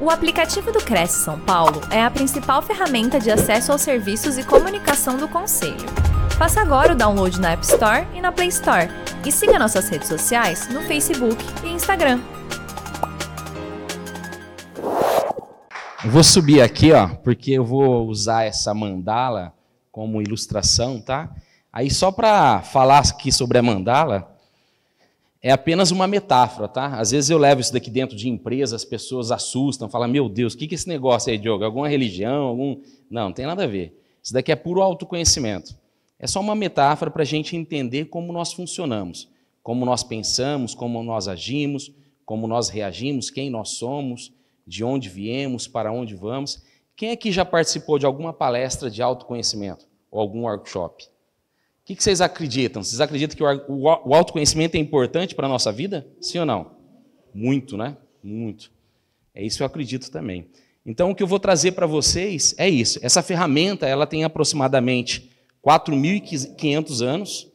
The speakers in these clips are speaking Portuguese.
O aplicativo do Cresce São Paulo é a principal ferramenta de acesso aos serviços e comunicação do Conselho. Faça agora o download na App Store e na Play Store. E siga nossas redes sociais no Facebook e Instagram. Vou subir aqui, ó, porque eu vou usar essa mandala como ilustração, tá? Aí só para falar aqui sobre a mandala, é apenas uma metáfora, tá? Às vezes eu levo isso daqui dentro de empresa, as pessoas assustam, falam, meu Deus, o que é esse negócio aí, Diogo? Alguma religião? Algum... Não, não tem nada a ver. Isso daqui é puro autoconhecimento. É só uma metáfora para a gente entender como nós funcionamos, como nós pensamos, como nós agimos, como nós reagimos, quem nós somos, de onde viemos, para onde vamos. Quem aqui já participou de alguma palestra de autoconhecimento ou algum workshop? O que vocês acreditam? Vocês acreditam que o autoconhecimento é importante para a nossa vida? Sim ou não? Muito, né? Muito. É isso que eu acredito também. Então, o que eu vou trazer para vocês é isso. Essa ferramenta, ela tem aproximadamente 4.500 anos.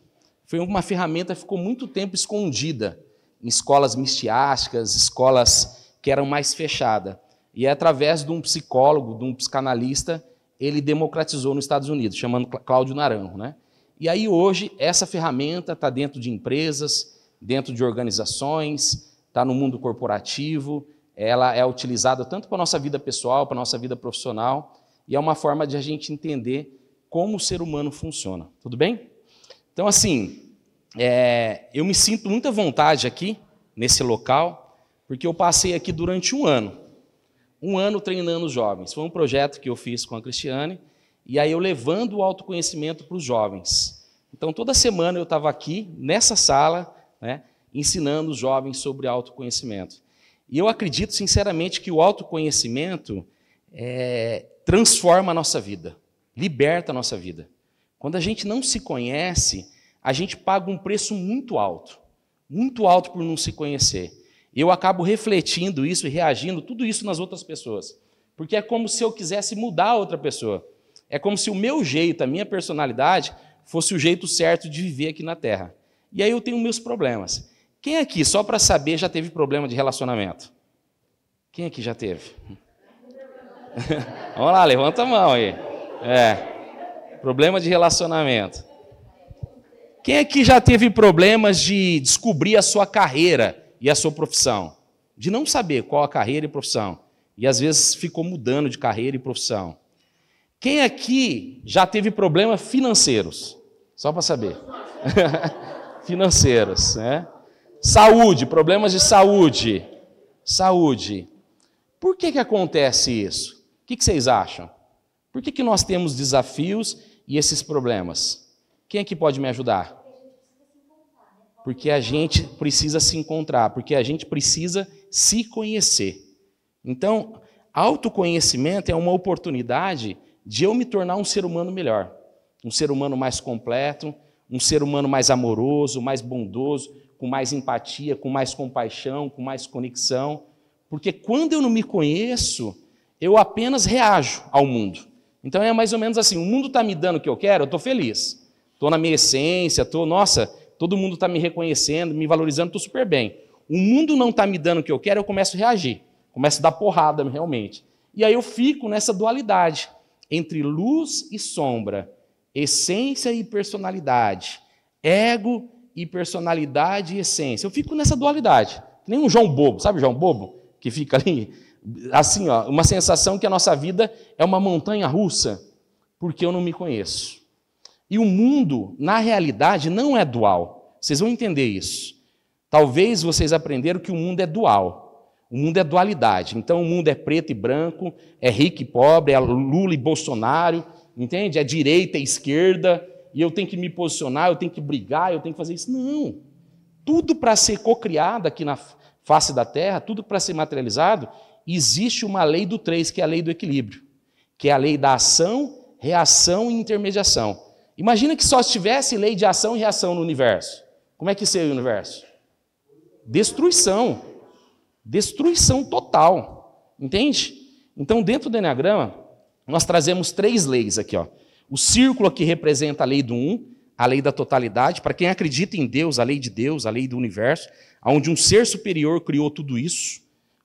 Foi uma ferramenta que ficou muito tempo escondida em escolas mistiásticas, escolas que eram mais fechadas. E é através de um psicólogo, de um psicanalista, ele democratizou nos Estados Unidos, chamando Cláudio Naranjo, né? E aí hoje essa ferramenta está dentro de empresas, dentro de organizações, está no mundo corporativo, ela é utilizada tanto para a nossa vida pessoal, para a nossa vida profissional, e é uma forma de a gente entender como o ser humano funciona. Tudo bem? Então, assim, é, eu me sinto muita vontade aqui, nesse local, porque eu passei aqui durante um ano. Um ano treinando os jovens. Foi um projeto que eu fiz com a Cristiane, e aí eu levando o autoconhecimento para os jovens. Então, toda semana eu estava aqui, nessa sala, né, ensinando os jovens sobre autoconhecimento. E eu acredito, sinceramente, que o autoconhecimento é, transforma a nossa vida, liberta a nossa vida. Quando a gente não se conhece, a gente paga um preço muito alto, muito alto por não se conhecer. Eu acabo refletindo isso e reagindo tudo isso nas outras pessoas, porque é como se eu quisesse mudar a outra pessoa. É como se o meu jeito, a minha personalidade, fosse o jeito certo de viver aqui na Terra. E aí eu tenho meus problemas. Quem aqui, só para saber, já teve problema de relacionamento? Quem aqui já teve? Vamos lá, levanta a mão aí. É. Problema de relacionamento. Quem aqui já teve problemas de descobrir a sua carreira e a sua profissão? De não saber qual a carreira e profissão. E às vezes ficou mudando de carreira e profissão. Quem aqui já teve problemas financeiros? Só para saber. financeiros, né? Saúde, problemas de saúde. Saúde. Por que, que acontece isso? O que, que vocês acham? Por que, que nós temos desafios e esses problemas? Quem aqui pode me ajudar? Porque a gente precisa se encontrar, porque a gente precisa se conhecer. Então, autoconhecimento é uma oportunidade de eu me tornar um ser humano melhor, um ser humano mais completo, um ser humano mais amoroso, mais bondoso, com mais empatia, com mais compaixão, com mais conexão. Porque quando eu não me conheço, eu apenas reajo ao mundo. Então é mais ou menos assim: o mundo está me dando o que eu quero, eu estou feliz. Estou na minha essência, estou, nossa, todo mundo está me reconhecendo, me valorizando, estou super bem. O mundo não está me dando o que eu quero, eu começo a reagir, começo a dar porrada realmente. E aí eu fico nessa dualidade entre luz e sombra, essência e personalidade, ego e personalidade e essência. Eu fico nessa dualidade. Nem um João Bobo, sabe João Bobo? Que fica ali, assim, ó, uma sensação que a nossa vida é uma montanha russa, porque eu não me conheço. E o mundo, na realidade, não é dual. Vocês vão entender isso. Talvez vocês aprenderam que o mundo é dual. O mundo é dualidade. Então o mundo é preto e branco, é rico e pobre, é Lula e Bolsonaro, entende? É direita e esquerda, e eu tenho que me posicionar, eu tenho que brigar, eu tenho que fazer isso. Não. Tudo para ser cocriado aqui na face da terra, tudo para ser materializado, existe uma lei do três, que é a lei do equilíbrio, que é a lei da ação, reação e intermediação. Imagina que só tivesse lei de ação e reação no universo. Como é que seria o universo? Destruição. Destruição total. Entende? Então, dentro do Enneagrama, nós trazemos três leis aqui. Ó. O círculo aqui representa a lei do um, a lei da totalidade. Para quem acredita em Deus, a lei de Deus, a lei do universo, onde um ser superior criou tudo isso,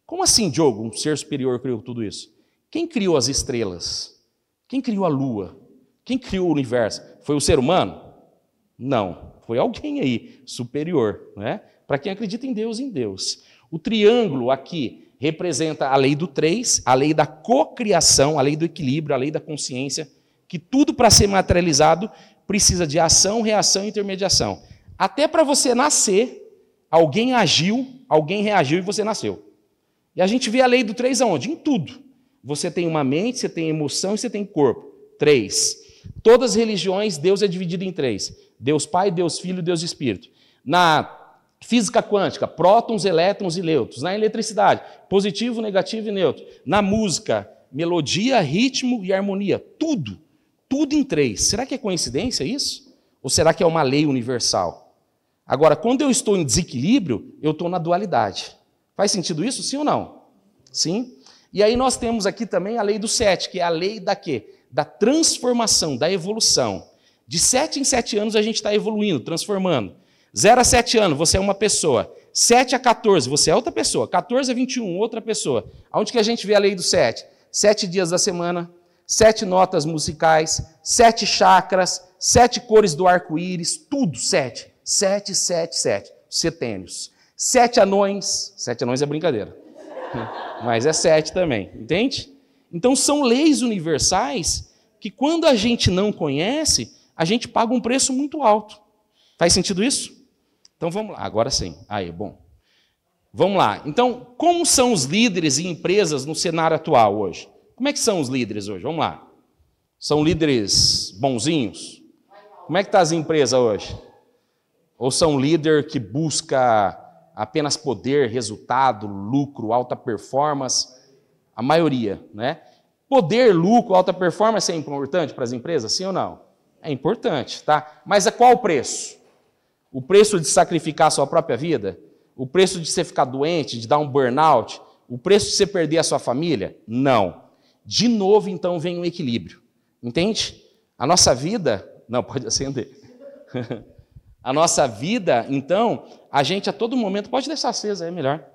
Como assim, Diogo, um ser superior criou tudo isso? Quem criou as estrelas? Quem criou a lua? Quem criou o universo? Foi o ser humano? Não, foi alguém aí superior, né? Para quem acredita em Deus, em Deus. O triângulo aqui representa a lei do três, a lei da cocriação, a lei do equilíbrio, a lei da consciência, que tudo para ser materializado precisa de ação, reação e intermediação. Até para você nascer, alguém agiu, alguém reagiu e você nasceu. E a gente vê a lei do três aonde? Em tudo. Você tem uma mente, você tem emoção e você tem corpo. Três. Todas as religiões, Deus é dividido em três: Deus Pai, Deus Filho e Deus Espírito. Na física quântica, prótons, elétrons e nêutrons. Na eletricidade, positivo, negativo e neutro. Na música, melodia, ritmo e harmonia. Tudo. Tudo em três. Será que é coincidência isso? Ou será que é uma lei universal? Agora, quando eu estou em desequilíbrio, eu estou na dualidade. Faz sentido isso? Sim ou não? Sim. E aí nós temos aqui também a lei do sete, que é a lei da quê? Da transformação, da evolução. De sete em sete anos a gente está evoluindo, transformando. Zero a sete anos, você é uma pessoa. Sete a 14, você é outra pessoa. 14 a 21, outra pessoa. Aonde que a gente vê a lei do sete? Sete dias da semana, sete notas musicais, sete chakras, sete cores do arco-íris, tudo sete. Sete, sete, sete. Setênios. Sete anões. Sete anões é brincadeira. Mas é sete também, entende? Então são leis universais que quando a gente não conhece, a gente paga um preço muito alto. Faz sentido isso? Então vamos lá, agora sim. Aí, bom. Vamos lá. Então, como são os líderes e empresas no cenário atual hoje? Como é que são os líderes hoje? Vamos lá. São líderes bonzinhos? Como é que está as empresas hoje? Ou são líder que busca apenas poder, resultado, lucro, alta performance? A maioria, né? Poder, lucro, alta performance é importante para as empresas, sim ou não? É importante, tá? Mas a qual preço? O preço de sacrificar a sua própria vida? O preço de você ficar doente, de dar um burnout? O preço de você perder a sua família? Não. De novo, então, vem um equilíbrio. Entende? A nossa vida. Não, pode acender. a nossa vida, então, a gente a todo momento. Pode deixar acesa, é melhor.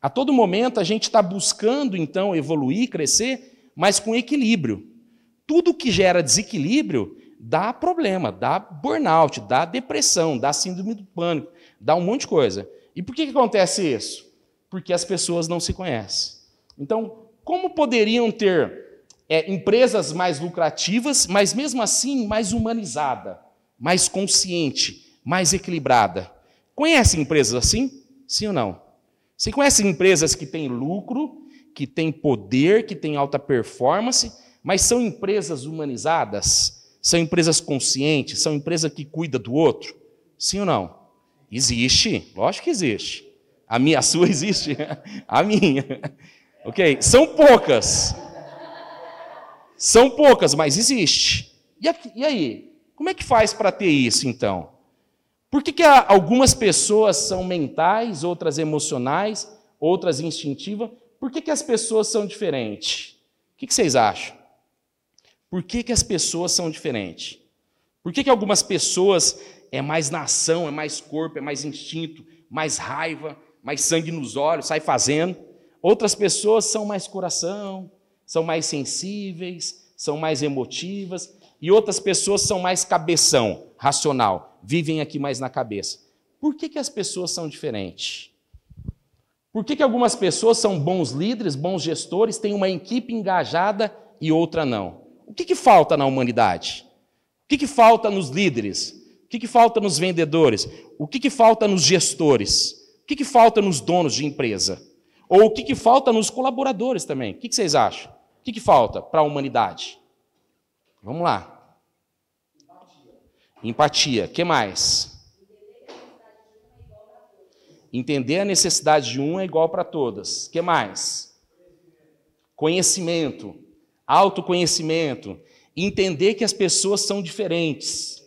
A todo momento a gente está buscando, então, evoluir, crescer, mas com equilíbrio. Tudo que gera desequilíbrio dá problema, dá burnout, dá depressão, dá síndrome do pânico, dá um monte de coisa. E por que, que acontece isso? Porque as pessoas não se conhecem. Então, como poderiam ter é, empresas mais lucrativas, mas mesmo assim mais humanizada, mais consciente, mais equilibrada? Conhece empresas assim? Sim ou não? Você conhece empresas que têm lucro, que têm poder, que têm alta performance, mas são empresas humanizadas? São empresas conscientes? São empresas que cuidam do outro? Sim ou não? Existe, lógico que existe. A minha, a sua existe, a minha. Ok? São poucas. São poucas, mas existe. E, aqui, e aí? Como é que faz para ter isso, então? Por que, que algumas pessoas são mentais, outras emocionais, outras instintivas? Por que, que as pessoas são diferentes? O que, que vocês acham? Por que, que as pessoas são diferentes? Por que, que algumas pessoas é mais nação, é mais corpo, é mais instinto, mais raiva, mais sangue nos olhos, sai fazendo? Outras pessoas são mais coração, são mais sensíveis, são mais emotivas, e outras pessoas são mais cabeção, racional, vivem aqui mais na cabeça. Por que, que as pessoas são diferentes? Por que, que algumas pessoas são bons líderes, bons gestores, têm uma equipe engajada e outra não? O que, que falta na humanidade? O que, que falta nos líderes? O que, que falta nos vendedores? O que, que falta nos gestores? O que, que falta nos donos de empresa? Ou o que, que falta nos colaboradores também? O que, que vocês acham? O que, que falta para a humanidade? Vamos lá. Empatia. O que mais? Entender a necessidade de um é igual para todas. O que mais? Conhecimento. Autoconhecimento. Entender que as pessoas são diferentes.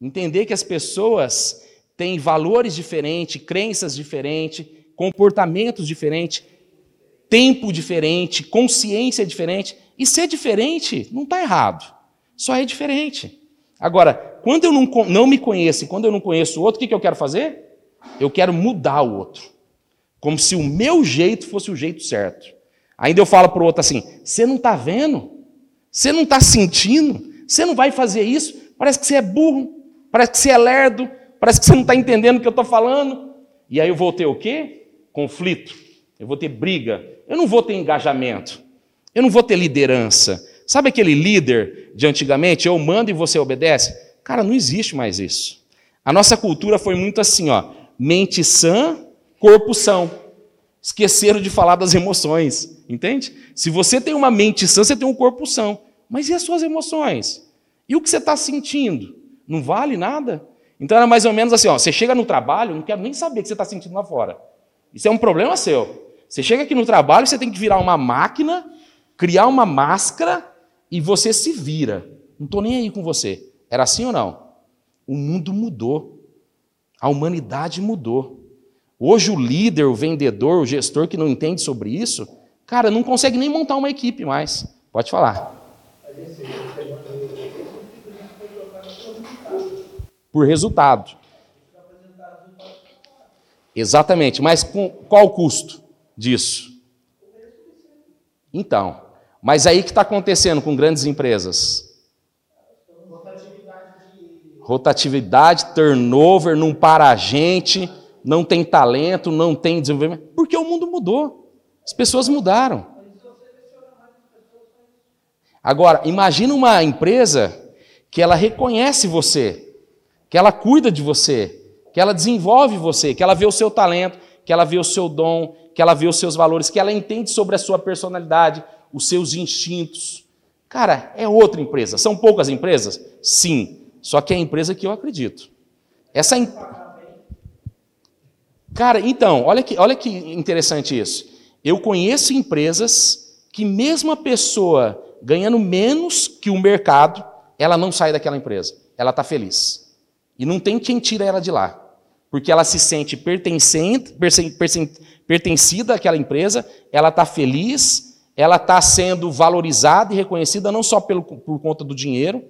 Entender que as pessoas têm valores diferentes, crenças diferentes, comportamentos diferentes, tempo diferente, consciência diferente. E ser diferente não está errado, só é diferente. Agora, quando eu não, não me conheço e quando eu não conheço o outro, o que, que eu quero fazer? Eu quero mudar o outro. Como se o meu jeito fosse o jeito certo. Ainda eu falo para o outro assim: você não está vendo? Você não está sentindo? Você não vai fazer isso? Parece que você é burro, parece que você é lerdo, parece que você não está entendendo o que eu estou falando. E aí eu vou ter o quê? Conflito. Eu vou ter briga. Eu não vou ter engajamento. Eu não vou ter liderança. Sabe aquele líder de antigamente? Eu mando e você obedece? Cara, não existe mais isso. A nossa cultura foi muito assim, ó. Mente sã, corpo são. Esqueceram de falar das emoções, entende? Se você tem uma mente sã, você tem um corpo são. Mas e as suas emoções? E o que você está sentindo? Não vale nada? Então era mais ou menos assim: ó, você chega no trabalho, não quero nem saber o que você está sentindo lá fora. Isso é um problema seu. Você chega aqui no trabalho, você tem que virar uma máquina, criar uma máscara e você se vira. Não estou nem aí com você. Era assim ou não? O mundo mudou. A humanidade mudou. Hoje o líder, o vendedor, o gestor que não entende sobre isso, cara, não consegue nem montar uma equipe mais. Pode falar. Por resultado. Exatamente, mas com qual o custo disso? Então, mas aí que está acontecendo com grandes empresas? Rotatividade, turnover, não para a gente, não tem talento, não tem desenvolvimento. Porque o mundo mudou. As pessoas mudaram. Agora, imagina uma empresa que ela reconhece você, que ela cuida de você, que ela desenvolve você, que ela vê o seu talento, que ela vê o seu dom, que ela vê os seus valores, que ela entende sobre a sua personalidade, os seus instintos. Cara, é outra empresa. São poucas empresas? Sim. Só que é a empresa que eu acredito. Essa em... Cara, então, olha que, olha que interessante isso. Eu conheço empresas que mesmo a pessoa ganhando menos que o mercado, ela não sai daquela empresa. Ela está feliz. E não tem quem tira ela de lá. Porque ela se sente pertencente, pertencida àquela empresa, ela está feliz, ela está sendo valorizada e reconhecida não só pelo, por conta do dinheiro,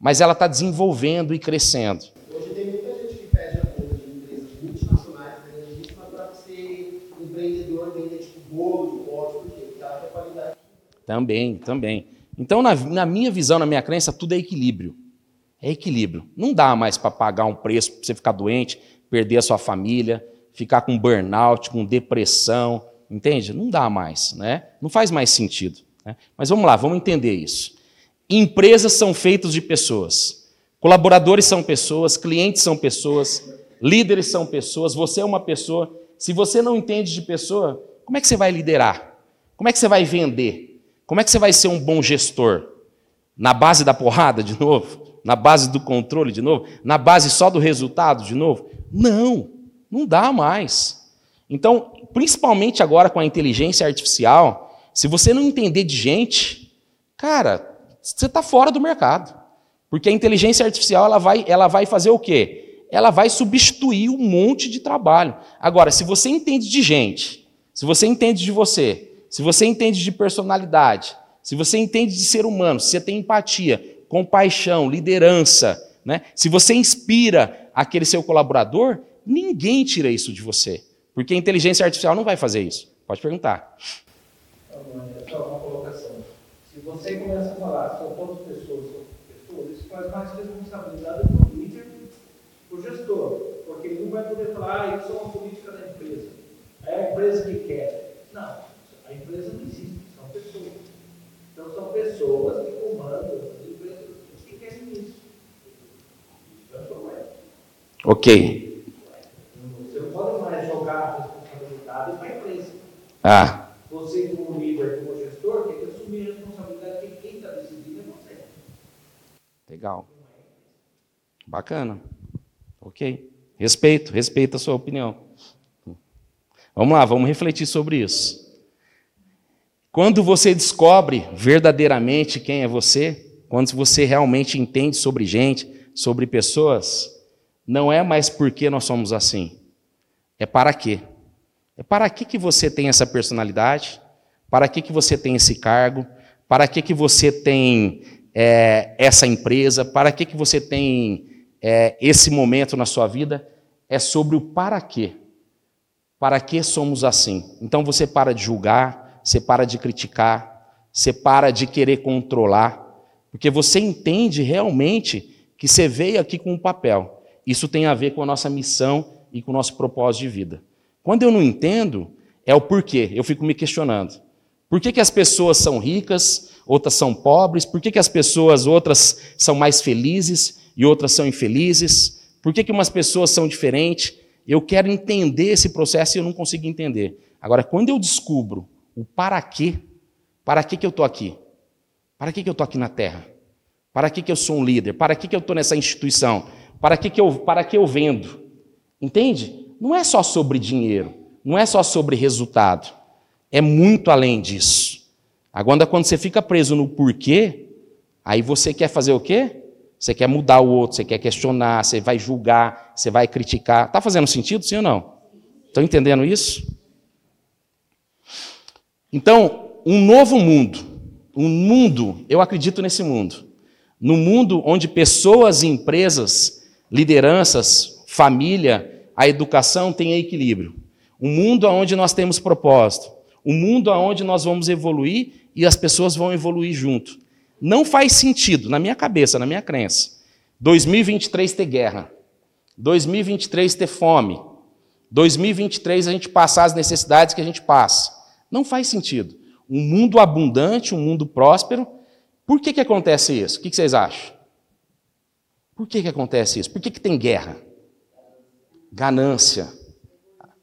mas ela está desenvolvendo e crescendo. Hoje tem muita gente que pede apoio de empresas multinacionais, grandíssimas, para ser empreendedor, vender tipo bolo, pote, porque tá a qualidade. Também, também. Então, na, na, minha visão, na minha crença, tudo é equilíbrio. É equilíbrio. Não dá mais para pagar um preço para você ficar doente, perder a sua família, ficar com burnout, com depressão, entende? Não dá mais, né? Não faz mais sentido. Né? Mas vamos lá, vamos entender isso. Empresas são feitas de pessoas. Colaboradores são pessoas, clientes são pessoas, líderes são pessoas, você é uma pessoa. Se você não entende de pessoa, como é que você vai liderar? Como é que você vai vender? Como é que você vai ser um bom gestor? Na base da porrada, de novo? Na base do controle, de novo? Na base só do resultado, de novo? Não, não dá mais. Então, principalmente agora com a inteligência artificial, se você não entender de gente, cara, você está fora do mercado. Porque a inteligência artificial ela vai, ela vai fazer o quê? Ela vai substituir um monte de trabalho. Agora, se você entende de gente, se você entende de você, se você entende de personalidade, se você entende de ser humano, se você tem empatia, compaixão, liderança, né? se você inspira aquele seu colaborador, ninguém tira isso de você. Porque a inteligência artificial não vai fazer isso. Pode perguntar. Só uma colocação. Se você começa a falar, são todas pessoas, são pessoas, isso faz mais responsabilidade para o líder, para o gestor. Porque ele não vai poder falar, ah, isso é uma política da empresa. É a empresa que quer. Não. A empresa não existe, são pessoas. Então são pessoas que comandam as empresas que querem isso. Isso é. Ok. Você não pode mais jogar a responsabilidade para a empresa. Ah. Você, como líder, como gestor, tem que assumir a responsabilidade que quem está decidindo é você. Legal. Bacana. Ok. Respeito, respeito a sua opinião. Vamos lá, vamos refletir sobre isso. Quando você descobre verdadeiramente quem é você, quando você realmente entende sobre gente, sobre pessoas, não é mais porque nós somos assim. É para quê? É para que, que você tem essa personalidade? Para que, que você tem esse cargo? Para que, que você tem é, essa empresa? Para que, que você tem é, esse momento na sua vida? É sobre o para quê. Para que somos assim? Então você para de julgar, você para de criticar, você para de querer controlar, porque você entende realmente que você veio aqui com um papel. Isso tem a ver com a nossa missão e com o nosso propósito de vida. Quando eu não entendo, é o porquê, eu fico me questionando. Por que, que as pessoas são ricas, outras são pobres? Por que, que as pessoas, outras, são mais felizes e outras são infelizes? Por que, que umas pessoas são diferentes? Eu quero entender esse processo e eu não consigo entender. Agora, quando eu descubro o para quê, para que, que eu estou aqui? Para que, que eu estou aqui na Terra? Para que, que eu sou um líder? Para que, que eu estou nessa instituição? Para que, eu, para que eu vendo? Entende? Não é só sobre dinheiro, não é só sobre resultado. É muito além disso. Agora, quando você fica preso no porquê, aí você quer fazer o quê? Você quer mudar o outro, você quer questionar, você vai julgar, você vai criticar. Está fazendo sentido, sim ou não? Estão entendendo isso? Então, um novo mundo. Um mundo, eu acredito nesse mundo. No mundo onde pessoas e empresas, lideranças, família, a educação têm equilíbrio. Um mundo onde nós temos propósito. Um mundo onde nós vamos evoluir e as pessoas vão evoluir junto. Não faz sentido, na minha cabeça, na minha crença, 2023 ter guerra, 2023 ter fome, 2023 a gente passar as necessidades que a gente passa. Não faz sentido. Um mundo abundante, um mundo próspero. Por que, que acontece isso? O que, que vocês acham? Por que, que acontece isso? Por que, que tem guerra? Ganância,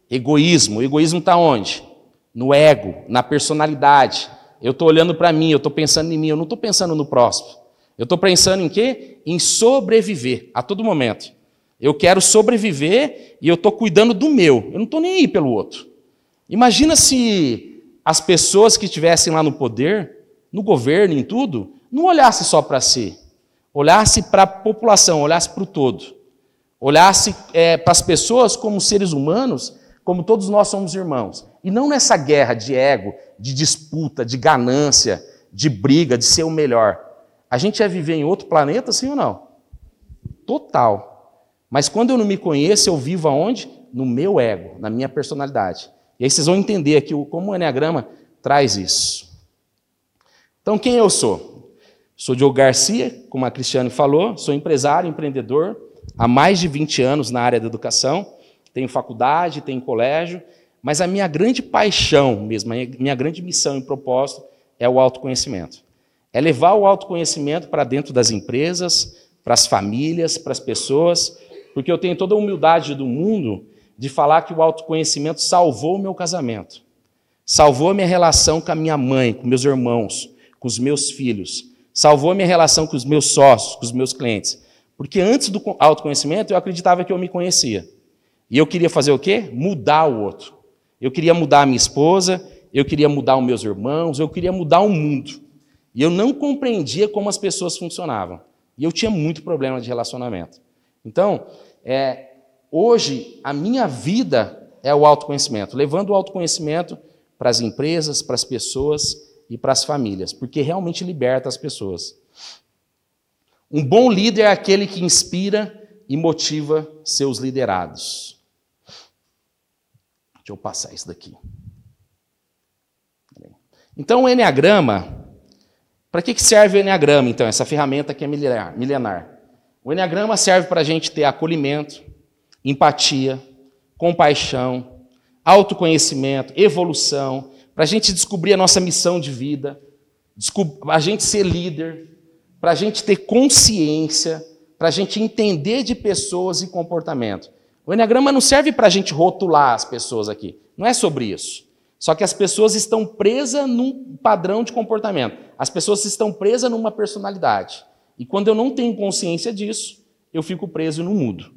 egoísmo. O egoísmo está onde? No ego, na personalidade. Eu estou olhando para mim, eu estou pensando em mim, eu não estou pensando no próximo. Eu estou pensando em quê? Em sobreviver a todo momento. Eu quero sobreviver e eu estou cuidando do meu. Eu não estou nem aí pelo outro. Imagina se as pessoas que estivessem lá no poder, no governo, em tudo, não olhasse só para si, olhasse para a população, olhasse para o todo, olhasse é, para as pessoas como seres humanos, como todos nós somos irmãos. E não nessa guerra de ego, de disputa, de ganância, de briga, de ser o melhor. A gente ia viver em outro planeta, sim ou não? Total. Mas quando eu não me conheço, eu vivo aonde? No meu ego, na minha personalidade. E aí vocês vão entender aqui como o Enneagrama traz isso. Então, quem eu sou? Sou Diogo Garcia, como a Cristiane falou, sou empresário, empreendedor, há mais de 20 anos na área da educação, tenho faculdade, tenho colégio, mas a minha grande paixão mesmo, a minha grande missão e propósito é o autoconhecimento. É levar o autoconhecimento para dentro das empresas, para as famílias, para as pessoas, porque eu tenho toda a humildade do mundo de falar que o autoconhecimento salvou o meu casamento, salvou a minha relação com a minha mãe, com meus irmãos, com os meus filhos, salvou a minha relação com os meus sócios, com os meus clientes. Porque antes do autoconhecimento eu acreditava que eu me conhecia. E eu queria fazer o quê? Mudar o outro. Eu queria mudar a minha esposa, eu queria mudar os meus irmãos, eu queria mudar o mundo. E eu não compreendia como as pessoas funcionavam. E eu tinha muito problema de relacionamento. Então, é, hoje, a minha vida é o autoconhecimento, levando o autoconhecimento para as empresas, para as pessoas e para as famílias, porque realmente liberta as pessoas. Um bom líder é aquele que inspira e motiva seus liderados. Eu passar isso daqui. Então, o Enneagrama, para que serve o Enneagrama, então, essa ferramenta que é milenar? O Enneagrama serve para a gente ter acolhimento, empatia, compaixão, autoconhecimento, evolução, para a gente descobrir a nossa missão de vida, a gente ser líder, para a gente ter consciência, para a gente entender de pessoas e comportamento. O Enneagrama não serve para a gente rotular as pessoas aqui. Não é sobre isso. Só que as pessoas estão presas num padrão de comportamento. As pessoas estão presas numa personalidade. E quando eu não tenho consciência disso, eu fico preso no mudo.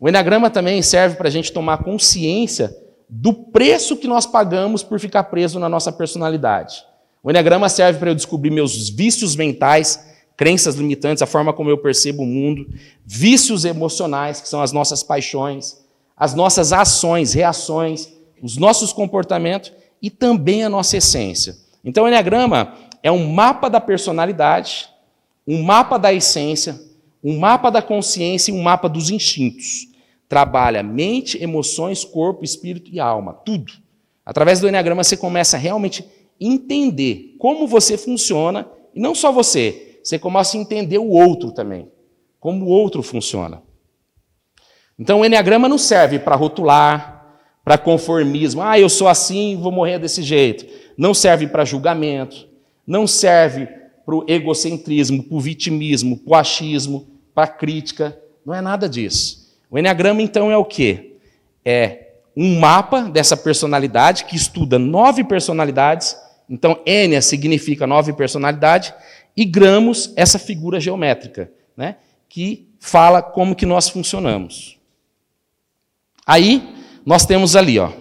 O Enneagrama também serve para a gente tomar consciência do preço que nós pagamos por ficar preso na nossa personalidade. O Enneagrama serve para eu descobrir meus vícios mentais, crenças limitantes, a forma como eu percebo o mundo, vícios emocionais, que são as nossas paixões, as nossas ações, reações, os nossos comportamentos e também a nossa essência. Então, o Enneagrama é um mapa da personalidade, um mapa da essência, um mapa da consciência e um mapa dos instintos. trabalha mente, emoções, corpo, espírito e alma, tudo. Através do Enneagrama você começa a realmente entender como você funciona, e não só você, você começa a entender o outro também, como o outro funciona. Então o Enneagrama não serve para rotular, para conformismo, ah, eu sou assim, vou morrer desse jeito. Não serve para julgamento, não serve para o egocentrismo, para o vitimismo, para o achismo, para a crítica, não é nada disso. O Enneagrama, então, é o quê? É um mapa dessa personalidade que estuda nove personalidades. Então, Enia significa nove personalidades, e gramos, essa figura geométrica, né, que fala como que nós funcionamos. Aí, nós temos ali, ó,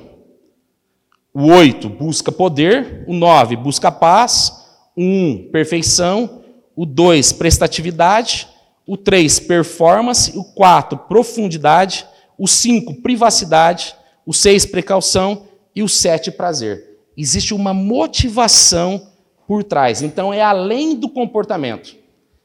o 8 busca poder, o 9 busca paz, o 1 perfeição, o 2 prestatividade, o 3, performance, o 4, profundidade, o 5, privacidade, o 6, precaução e o 7, prazer. Existe uma motivação por trás, então é além do comportamento.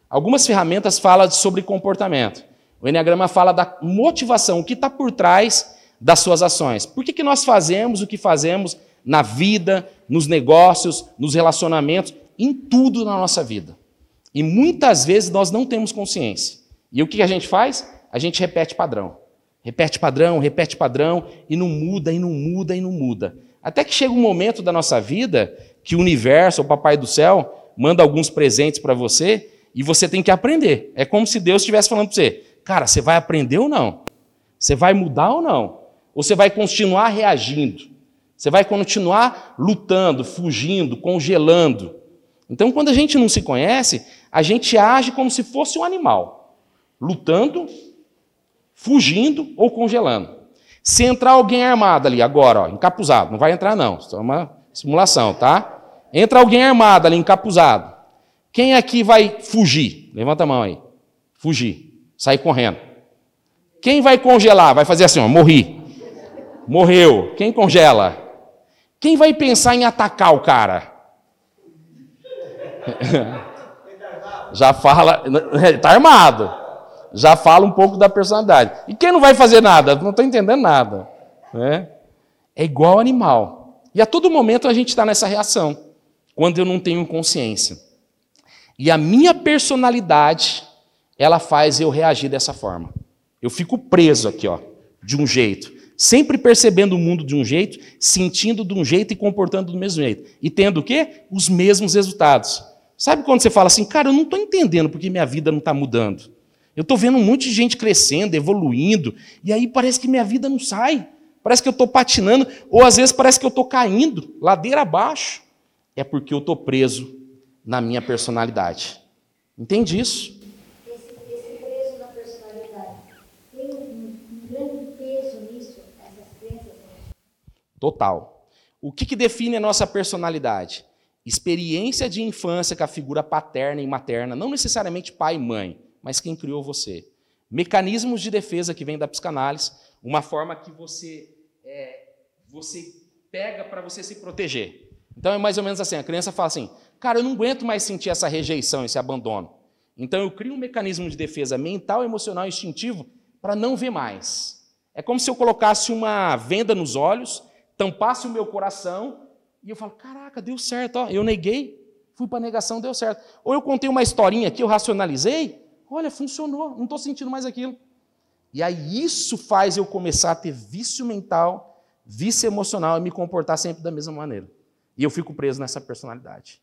Algumas ferramentas falam sobre comportamento. O Enneagrama fala da motivação, o que está por trás das suas ações. Por que, que nós fazemos o que fazemos na vida, nos negócios, nos relacionamentos, em tudo na nossa vida? E muitas vezes nós não temos consciência. E o que a gente faz? A gente repete padrão. Repete padrão, repete padrão, e não muda, e não muda, e não muda. Até que chega um momento da nossa vida que o universo, o Papai do Céu, manda alguns presentes para você e você tem que aprender. É como se Deus estivesse falando para você: cara, você vai aprender ou não? Você vai mudar ou não? Ou você vai continuar reagindo? Você vai continuar lutando, fugindo, congelando? Então, quando a gente não se conhece, a gente age como se fosse um animal, lutando, fugindo ou congelando. Se entrar alguém armado ali agora, ó, encapuzado, não vai entrar não, é uma simulação, tá? Entra alguém armado ali, encapuzado. Quem aqui vai fugir? Levanta a mão aí. Fugir. Sair correndo. Quem vai congelar? Vai fazer assim, ó, morri. Morreu. Quem congela? Quem vai pensar em atacar o cara? já fala, está armado, já fala um pouco da personalidade. E quem não vai fazer nada? Não estou entendendo nada. Né? É igual animal. E a todo momento a gente está nessa reação, quando eu não tenho consciência. E a minha personalidade, ela faz eu reagir dessa forma. Eu fico preso aqui, ó, de um jeito. Sempre percebendo o mundo de um jeito, sentindo de um jeito e comportando do mesmo jeito. E tendo o quê? Os mesmos resultados. Sabe quando você fala assim, cara, eu não estou entendendo porque minha vida não está mudando. Eu estou vendo um monte de gente crescendo, evoluindo, e aí parece que minha vida não sai. Parece que eu estou patinando, ou às vezes parece que eu estou caindo, ladeira abaixo. É porque eu estou preso na minha personalidade. Entende isso? Esse, esse preso na personalidade tem um, um grande peso nisso, essas crenças? Total. O que, que define a nossa personalidade? experiência de infância com a figura paterna e materna, não necessariamente pai e mãe, mas quem criou você. Mecanismos de defesa que vêm da psicanálise, uma forma que você, você pega para você se proteger. Então é mais ou menos assim: a criança fala assim, cara, eu não aguento mais sentir essa rejeição, esse abandono. Então eu crio um mecanismo de defesa mental, emocional e instintivo para não ver mais. É como se eu colocasse uma venda nos olhos, tampasse o meu coração e eu falo, caraca, deu certo, ó, eu neguei, fui para a negação, deu certo. Ou eu contei uma historinha aqui, eu racionalizei, olha, funcionou, não estou sentindo mais aquilo. E aí isso faz eu começar a ter vício mental, vício emocional e me comportar sempre da mesma maneira. E eu fico preso nessa personalidade.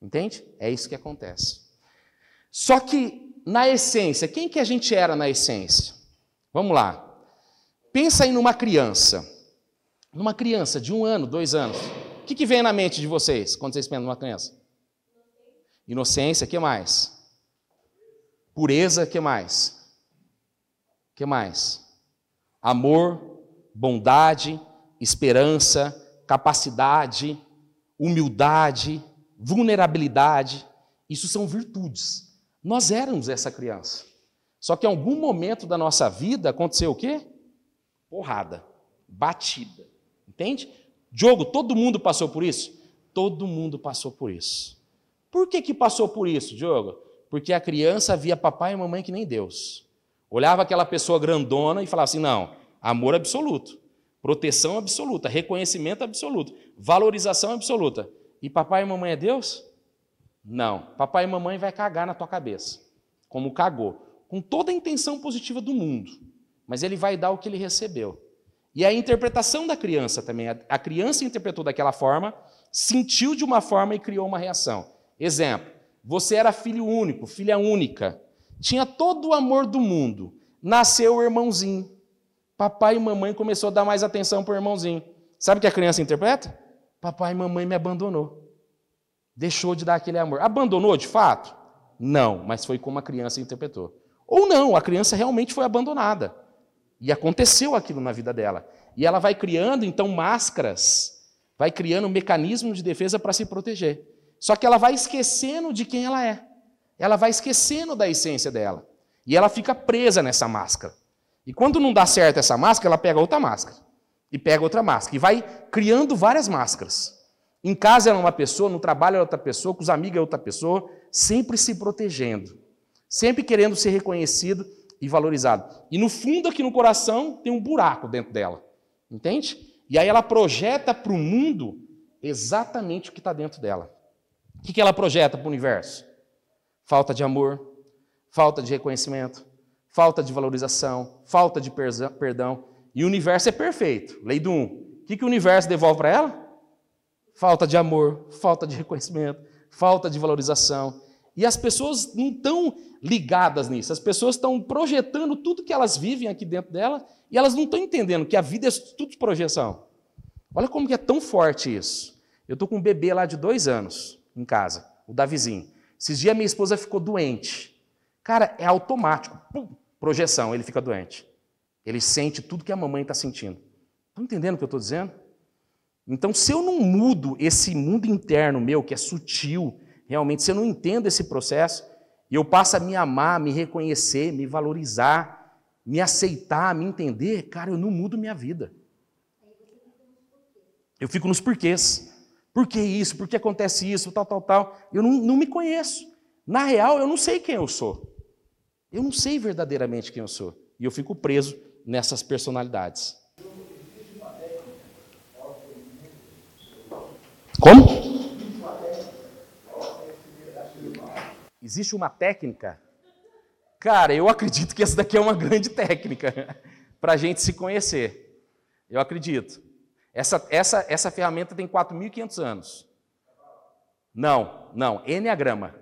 Entende? É isso que acontece. Só que, na essência, quem que a gente era na essência? Vamos lá. Pensa aí numa criança. Numa criança de um ano, dois anos. O que, que vem na mente de vocês quando vocês pensam numa criança? Inocência, que mais? Pureza, que mais? Que mais? Amor, bondade, esperança, capacidade, humildade, vulnerabilidade. Isso são virtudes. Nós éramos essa criança. Só que em algum momento da nossa vida aconteceu o quê? Porrada, batida. Entende? Diogo, todo mundo passou por isso? Todo mundo passou por isso. Por que, que passou por isso, Diogo? Porque a criança via papai e mamãe que nem Deus. Olhava aquela pessoa grandona e falava assim: não, amor absoluto, proteção absoluta, reconhecimento absoluto, valorização absoluta. E papai e mamãe é Deus? Não. Papai e mamãe vai cagar na tua cabeça, como cagou, com toda a intenção positiva do mundo. Mas ele vai dar o que ele recebeu. E a interpretação da criança também. A criança interpretou daquela forma, sentiu de uma forma e criou uma reação. Exemplo: você era filho único, filha única, tinha todo o amor do mundo. Nasceu o irmãozinho. Papai e mamãe começou a dar mais atenção para o irmãozinho. Sabe o que a criança interpreta? Papai e mamãe me abandonou. Deixou de dar aquele amor. Abandonou de fato? Não, mas foi como a criança interpretou. Ou não, a criança realmente foi abandonada. E aconteceu aquilo na vida dela. E ela vai criando, então, máscaras, vai criando um mecanismo de defesa para se proteger. Só que ela vai esquecendo de quem ela é. Ela vai esquecendo da essência dela. E ela fica presa nessa máscara. E quando não dá certo essa máscara, ela pega outra máscara. E pega outra máscara. E vai criando várias máscaras. Em casa ela é uma pessoa, no trabalho é outra pessoa, com os amigos é outra pessoa, sempre se protegendo. Sempre querendo ser reconhecido e valorizado. E no fundo, aqui no coração, tem um buraco dentro dela. Entende? E aí ela projeta para o mundo exatamente o que está dentro dela. O que ela projeta para o universo? Falta de amor, falta de reconhecimento, falta de valorização, falta de perdão. E o universo é perfeito. Lei do um. O que, que o universo devolve para ela? Falta de amor, falta de reconhecimento, falta de valorização. E as pessoas não estão ligadas nisso. As pessoas estão projetando tudo que elas vivem aqui dentro dela e elas não estão entendendo que a vida é tudo projeção. Olha como que é tão forte isso. Eu estou com um bebê lá de dois anos em casa, o Davizinho. Esses dias minha esposa ficou doente. Cara, é automático. Pum, projeção, ele fica doente. Ele sente tudo que a mamãe está sentindo. Estão entendendo o que eu estou dizendo? Então, se eu não mudo esse mundo interno meu, que é sutil, realmente, se eu não entendo esse processo, e eu passo a me amar, me reconhecer, me valorizar, me aceitar, me entender, cara, eu não mudo minha vida. Eu fico nos porquês. Por que isso? Por que acontece isso? Tal, tal, tal. Eu não, não me conheço. Na real, eu não sei quem eu sou. Eu não sei verdadeiramente quem eu sou. E eu fico preso nessas personalidades. Como? Existe uma técnica? Cara, eu acredito que essa daqui é uma grande técnica para a gente se conhecer. Eu acredito. Essa, essa, essa ferramenta tem 4.500 anos. Não, não, Enneagrama.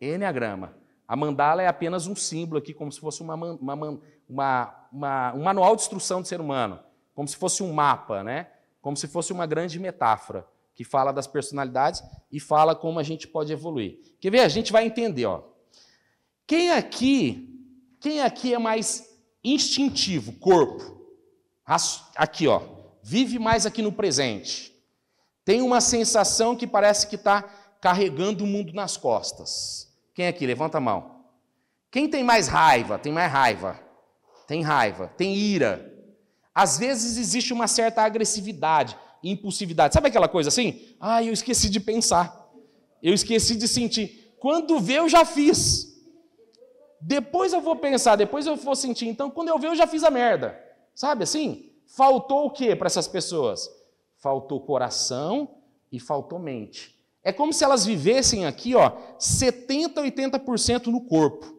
Enneagrama. A mandala é apenas um símbolo aqui, como se fosse uma, uma, uma, um manual de instrução do ser humano, como se fosse um mapa, né? como se fosse uma grande metáfora, que fala das personalidades e fala como a gente pode evoluir. Quer ver? A gente vai entender. Ó. Quem aqui, quem aqui é mais instintivo, corpo? Aqui, ó vive mais aqui no presente, tem uma sensação que parece que está carregando o mundo nas costas. Quem aqui? Levanta a mão. Quem tem mais raiva? Tem mais raiva. Tem raiva, tem ira. Às vezes existe uma certa agressividade, impulsividade. Sabe aquela coisa assim? Ah, eu esqueci de pensar. Eu esqueci de sentir. Quando vê, eu já fiz. Depois eu vou pensar, depois eu vou sentir. Então, quando eu ver, eu já fiz a merda. Sabe assim? Faltou o que para essas pessoas? Faltou coração e faltou mente. É como se elas vivessem aqui, ó, 70, 80% no corpo.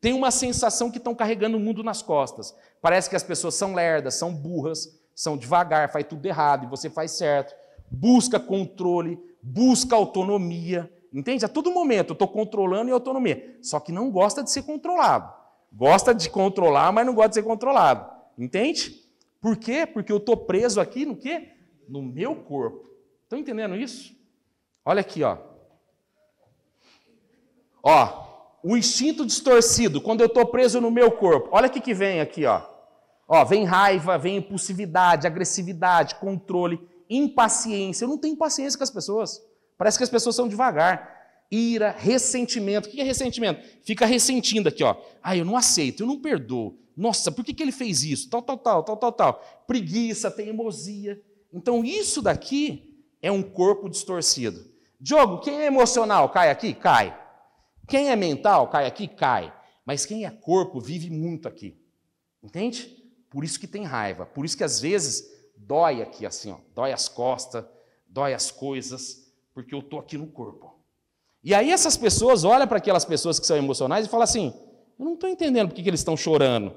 Tem uma sensação que estão carregando o mundo nas costas. Parece que as pessoas são lerdas, são burras, são devagar, faz tudo errado e você faz certo. Busca controle, busca autonomia. Entende? A todo momento eu estou controlando e autonomia. Só que não gosta de ser controlado. Gosta de controlar, mas não gosta de ser controlado. Entende? Por quê? Porque eu estou preso aqui no quê? No meu corpo. Estão entendendo isso? Olha aqui, ó. Ó, o instinto distorcido, quando eu estou preso no meu corpo. Olha o que, que vem aqui, ó. Ó, vem raiva, vem impulsividade, agressividade, controle, impaciência. Eu não tenho paciência com as pessoas. Parece que as pessoas são devagar. Ira, ressentimento. O que é ressentimento? Fica ressentindo aqui, ó. Ah, eu não aceito, eu não perdoo. Nossa, por que, que ele fez isso? Tal, tal, tal, tal, tal, tal. Preguiça, teimosia. Então, isso daqui é um corpo distorcido. Diogo, quem é emocional cai aqui? Cai. Quem é mental cai aqui? Cai. Mas quem é corpo vive muito aqui. Entende? Por isso que tem raiva. Por isso que às vezes dói aqui assim, ó, dói as costas, dói as coisas, porque eu tô aqui no corpo. E aí essas pessoas olham para aquelas pessoas que são emocionais e falam assim: eu não estou entendendo por que, que eles estão chorando.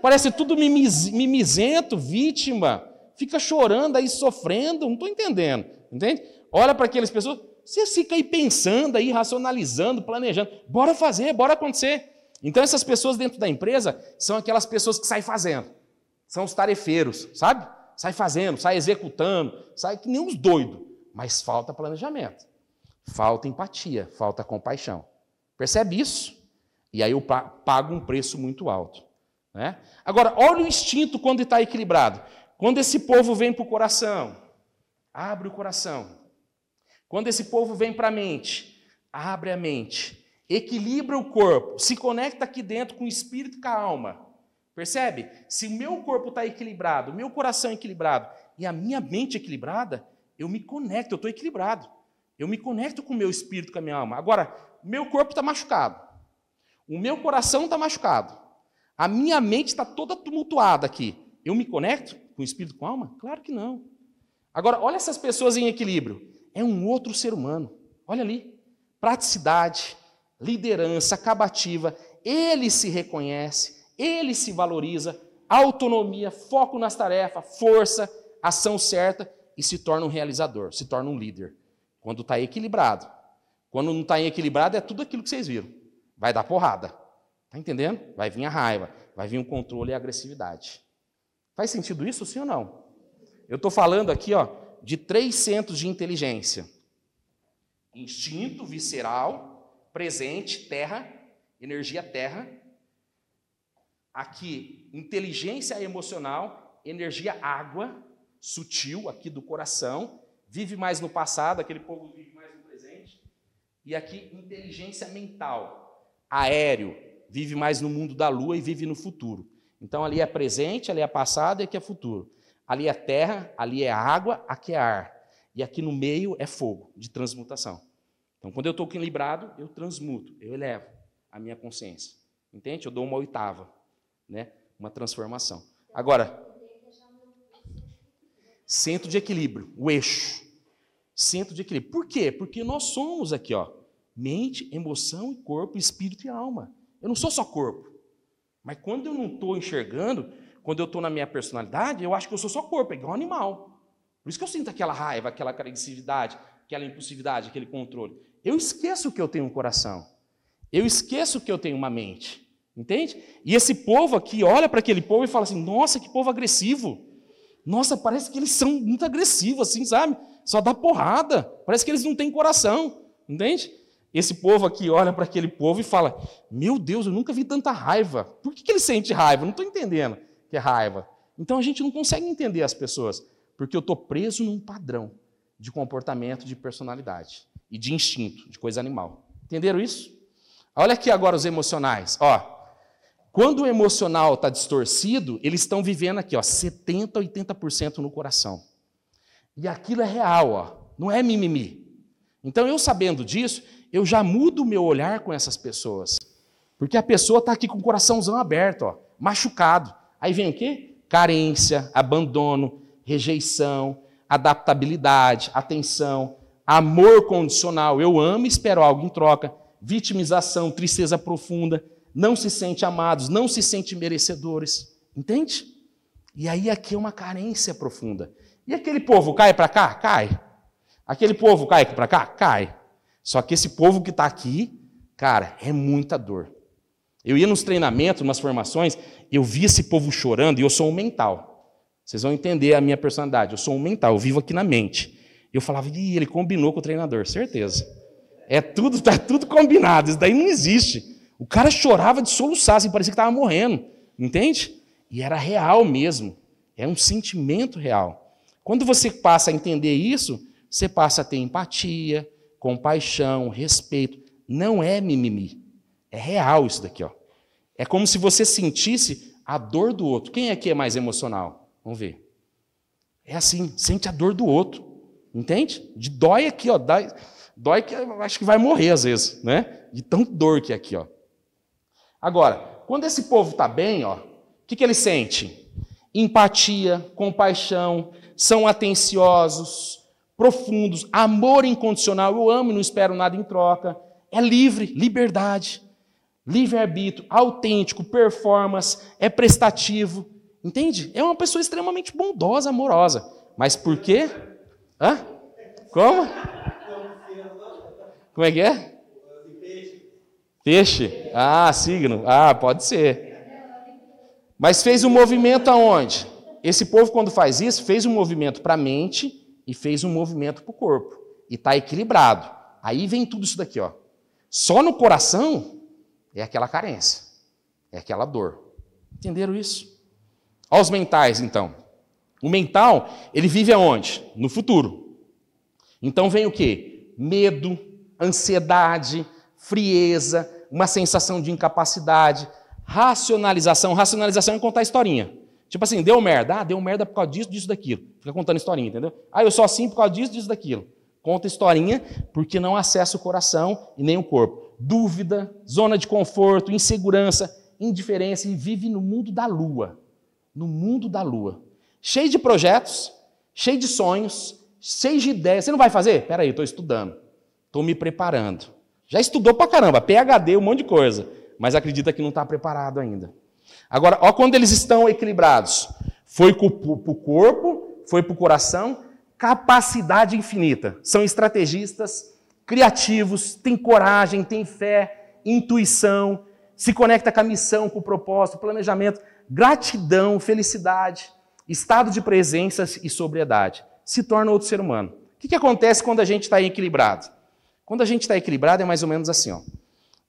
Parece tudo mimiz, mimizento, vítima, fica chorando aí, sofrendo, não estou entendendo. Entende? Olha para aquelas pessoas, você fica aí pensando, aí, racionalizando, planejando. Bora fazer, bora acontecer. Então, essas pessoas dentro da empresa são aquelas pessoas que saem fazendo. São os tarefeiros, sabe? Sai fazendo, sai executando, sai que nem uns doidos. Mas falta planejamento, falta empatia, falta compaixão. Percebe isso? E aí eu pago um preço muito alto. Né? Agora, olha o instinto quando está equilibrado. Quando esse povo vem para o coração, abre o coração. Quando esse povo vem para a mente, abre a mente, equilibra o corpo, se conecta aqui dentro com o espírito e com a alma. Percebe? Se o meu corpo está equilibrado, o meu coração é equilibrado e a minha mente é equilibrada, eu me conecto, eu estou equilibrado. Eu me conecto com o meu espírito, com a minha alma. Agora, o meu corpo está machucado. O meu coração está machucado. A minha mente está toda tumultuada aqui. Eu me conecto com o espírito, com a alma? Claro que não. Agora, olha essas pessoas em equilíbrio. É um outro ser humano. Olha ali. Praticidade, liderança, acabativa. Ele se reconhece, ele se valoriza, autonomia, foco nas tarefas, força, ação certa e se torna um realizador, se torna um líder. Quando está equilibrado. Quando não está equilibrado, é tudo aquilo que vocês viram. Vai dar porrada. Está entendendo? Vai vir a raiva, vai vir o controle e a agressividade. Faz sentido isso, sim ou não? Eu estou falando aqui ó, de três centros de inteligência: instinto visceral, presente, terra, energia terra. Aqui, inteligência emocional, energia água, sutil, aqui do coração. Vive mais no passado, aquele povo vive mais no presente. E aqui, inteligência mental, aéreo, vive mais no mundo da lua e vive no futuro. Então ali é presente, ali é passado e aqui é futuro. Ali é terra, ali é água, aqui é ar. E aqui no meio é fogo, de transmutação. Então quando eu estou equilibrado, eu transmuto, eu elevo a minha consciência. Entende? Eu dou uma oitava, né? uma transformação. Agora, centro de equilíbrio, o eixo. Centro de equilíbrio. Por quê? Porque nós somos aqui, ó, mente, emoção e corpo, espírito e alma. Eu não sou só corpo. Mas quando eu não estou enxergando, quando eu estou na minha personalidade, eu acho que eu sou só corpo, é igual animal. Por isso que eu sinto aquela raiva, aquela agressividade, aquela impulsividade, aquele controle. Eu esqueço que eu tenho um coração. Eu esqueço que eu tenho uma mente. Entende? E esse povo aqui olha para aquele povo e fala assim: nossa, que povo agressivo. Nossa, parece que eles são muito agressivos, assim, sabe? Só dá porrada. Parece que eles não têm coração. Entende? Esse povo aqui olha para aquele povo e fala: Meu Deus, eu nunca vi tanta raiva. Por que, que ele sente raiva? não estou entendendo que é raiva. Então a gente não consegue entender as pessoas, porque eu estou preso num padrão de comportamento, de personalidade e de instinto, de coisa animal. Entenderam isso? Olha aqui agora os emocionais. Ó, quando o emocional está distorcido, eles estão vivendo aqui, ó, 70%, 80% no coração. E aquilo é real, ó, não é mimimi. Então, eu sabendo disso, eu já mudo o meu olhar com essas pessoas. Porque a pessoa está aqui com o coraçãozão aberto, ó, machucado. Aí vem o quê? Carência, abandono, rejeição, adaptabilidade, atenção, amor condicional. Eu amo e espero algo em troca. Vitimização, tristeza profunda, não se sente amados, não se sente merecedores. Entende? E aí aqui é uma carência profunda. E aquele povo cai para cá? Cai. Aquele povo cai para cá? Cai. Só que esse povo que está aqui, cara, é muita dor. Eu ia nos treinamentos, nas formações, eu vi esse povo chorando e eu sou um mental. Vocês vão entender a minha personalidade. Eu sou um mental, eu vivo aqui na mente. Eu falava, Ih, ele combinou com o treinador, certeza. É tudo, tá tudo combinado, isso daí não existe. O cara chorava de soluçar, assim, parecia que estava morrendo, entende? E era real mesmo, é um sentimento real. Quando você passa a entender isso, você passa a ter empatia, compaixão, respeito. Não é mimimi. É real isso daqui, ó. É como se você sentisse a dor do outro. Quem aqui é mais emocional? Vamos ver. É assim, sente a dor do outro. Entende? De dói aqui, ó. Dói, dói que acho que vai morrer às vezes, né? De tão dor que é aqui, ó. Agora, quando esse povo está bem, ó, o que, que ele sente? Empatia, compaixão, são atenciosos, profundos, amor incondicional, eu amo e não espero nada em troca, é livre, liberdade, livre-arbítrio, autêntico, performance, é prestativo, entende? É uma pessoa extremamente bondosa, amorosa. Mas por quê? Hã? Como? Como é que é? Peixe? Ah, signo. Ah, pode ser. Mas fez um movimento aonde? Esse povo, quando faz isso, fez um movimento para a mente e fez um movimento para o corpo. E está equilibrado. Aí vem tudo isso daqui, ó. Só no coração é aquela carência, é aquela dor. Entenderam isso? Olha os mentais, então. O mental, ele vive aonde? No futuro. Então vem o quê? Medo, ansiedade, frieza, uma sensação de incapacidade, racionalização. Racionalização é contar historinha. Tipo assim, deu merda. Ah, deu merda por causa disso, disso, daquilo. Fica contando historinha, entendeu? Ah, eu sou assim por causa disso, disso, daquilo. Conta historinha porque não acessa o coração e nem o corpo. Dúvida, zona de conforto, insegurança, indiferença e vive no mundo da lua. No mundo da lua. Cheio de projetos, cheio de sonhos, cheio de ideias. Você não vai fazer? Peraí, estou estudando. Estou me preparando. Já estudou pra caramba, PHD, um monte de coisa, mas acredita que não está preparado ainda. Agora, ó quando eles estão equilibrados. Foi para o corpo, foi para o coração, capacidade infinita. São estrategistas, criativos, têm coragem, têm fé, intuição, se conecta com a missão, com o propósito, planejamento, gratidão, felicidade, estado de presença e sobriedade. Se torna outro ser humano. O que, que acontece quando a gente está equilibrado? Quando a gente está equilibrado, é mais ou menos assim: ó.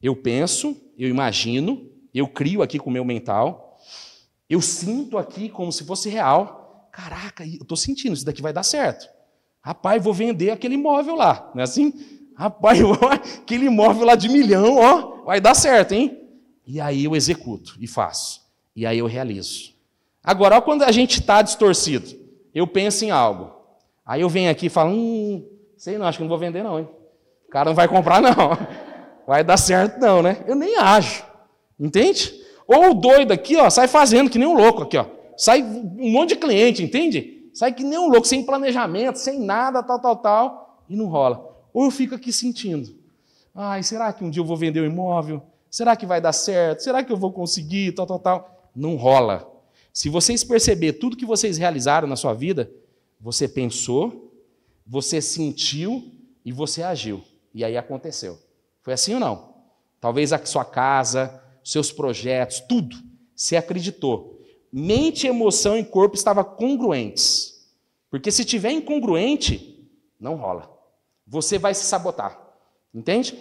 eu penso, eu imagino, eu crio aqui com o meu mental, eu sinto aqui como se fosse real. Caraca, eu estou sentindo, isso daqui vai dar certo. Rapaz, vou vender aquele imóvel lá, não é assim? Rapaz, aquele imóvel lá de milhão, ó, vai dar certo, hein? E aí eu executo e faço. E aí eu realizo. Agora, ó, quando a gente está distorcido, eu penso em algo. Aí eu venho aqui e falo, hum, sei não, acho que não vou vender não, hein? cara não vai comprar, não. Vai dar certo, não, né? Eu nem ajo. Entende? Ou o doido aqui, ó, sai fazendo que nem um louco aqui, ó. Sai um monte de cliente, entende? Sai que nem um louco, sem planejamento, sem nada, tal, tal, tal, e não rola. Ou eu fico aqui sentindo. Ai, será que um dia eu vou vender o um imóvel? Será que vai dar certo? Será que eu vou conseguir? Tal, tal, tal. Não rola. Se vocês perceber tudo que vocês realizaram na sua vida, você pensou, você sentiu e você agiu. E aí aconteceu. Foi assim ou não? Talvez a sua casa, seus projetos, tudo. Você acreditou. Mente, emoção e corpo estavam congruentes. Porque se tiver incongruente, não rola. Você vai se sabotar. Entende?